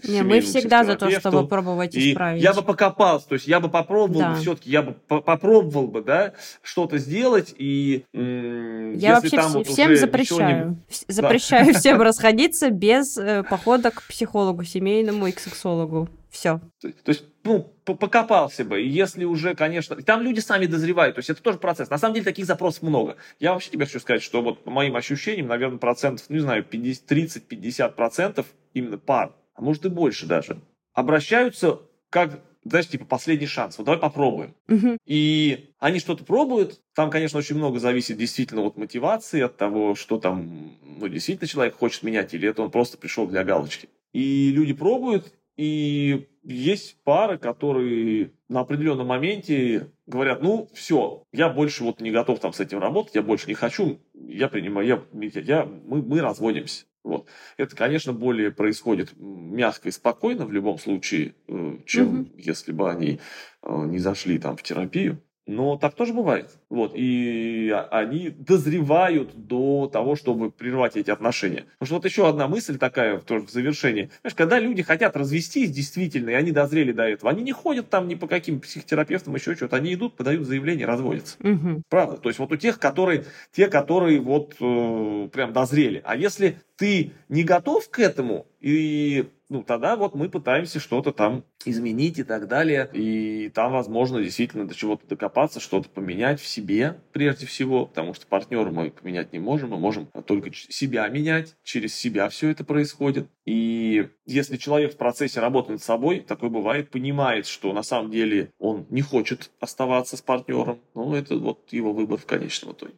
не, мы всегда за то, чтобы пробовать и исправить. Я бы покопался, то есть я бы попробовал да. все-таки, я бы попробовал бы, да, что-то сделать и я вообще там вс- вот всем запрещаю, не... запрещаю да. всем расходиться без э, похода к психологу семейному и к сексологу. Все. То, то есть, ну, покопался бы. И если уже, конечно... Там люди сами дозревают, то есть это тоже процесс. На самом деле таких запросов много. Я вообще тебе хочу сказать, что вот по моим ощущениям, наверное, процентов, ну, не знаю, 30-50 процентов именно пар а может и больше даже, обращаются как знаешь, типа последний шанс, вот давай попробуем. Угу. И они что-то пробуют, там, конечно, очень много зависит действительно от мотивации, от того, что там, ну, действительно человек хочет менять, или это он просто пришел для галочки. И люди пробуют, и есть пары, которые на определенном моменте говорят, ну, все, я больше вот не готов там с этим работать, я больше не хочу, я принимаю, я, я, мы, мы разводимся. Вот. Это, конечно, более происходит мягко и спокойно в любом случае, э, чем угу. если бы они э, не зашли там в терапию. Но так тоже бывает. Вот. И они дозревают до того, чтобы прервать эти отношения. Потому что вот еще одна мысль такая тоже в завершении. Знаешь, когда люди хотят развестись действительно, и они дозрели до этого, они не ходят там ни по каким психотерапевтам, еще что-то. Они идут, подают заявление, разводятся. Угу. Правда? То есть вот у тех, которые, те, которые вот э, прям дозрели. А если ты не готов к этому, и ну, тогда вот мы пытаемся что-то там изменить и так далее. И там, возможно, действительно до чего-то докопаться, что-то поменять в себе прежде всего, потому что партнера мы поменять не можем, мы можем только себя менять, через себя все это происходит. И если человек в процессе работы над собой, такое бывает, понимает, что на самом деле он не хочет оставаться с партнером, ну, это вот его выбор в конечном итоге.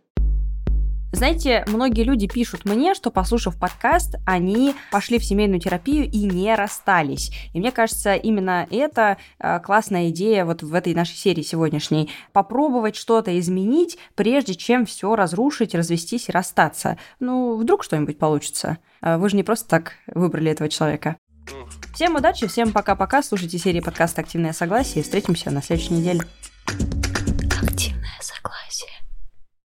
Знаете, многие люди пишут мне, что, послушав подкаст, они пошли в семейную терапию и не расстались. И мне кажется, именно это э, классная идея вот в этой нашей серии сегодняшней. Попробовать что-то изменить, прежде чем все разрушить, развестись и расстаться. Ну, вдруг что-нибудь получится. Э, вы же не просто так выбрали этого человека. Всем удачи, всем пока-пока. Слушайте серии подкаста «Активное согласие» и встретимся на следующей неделе.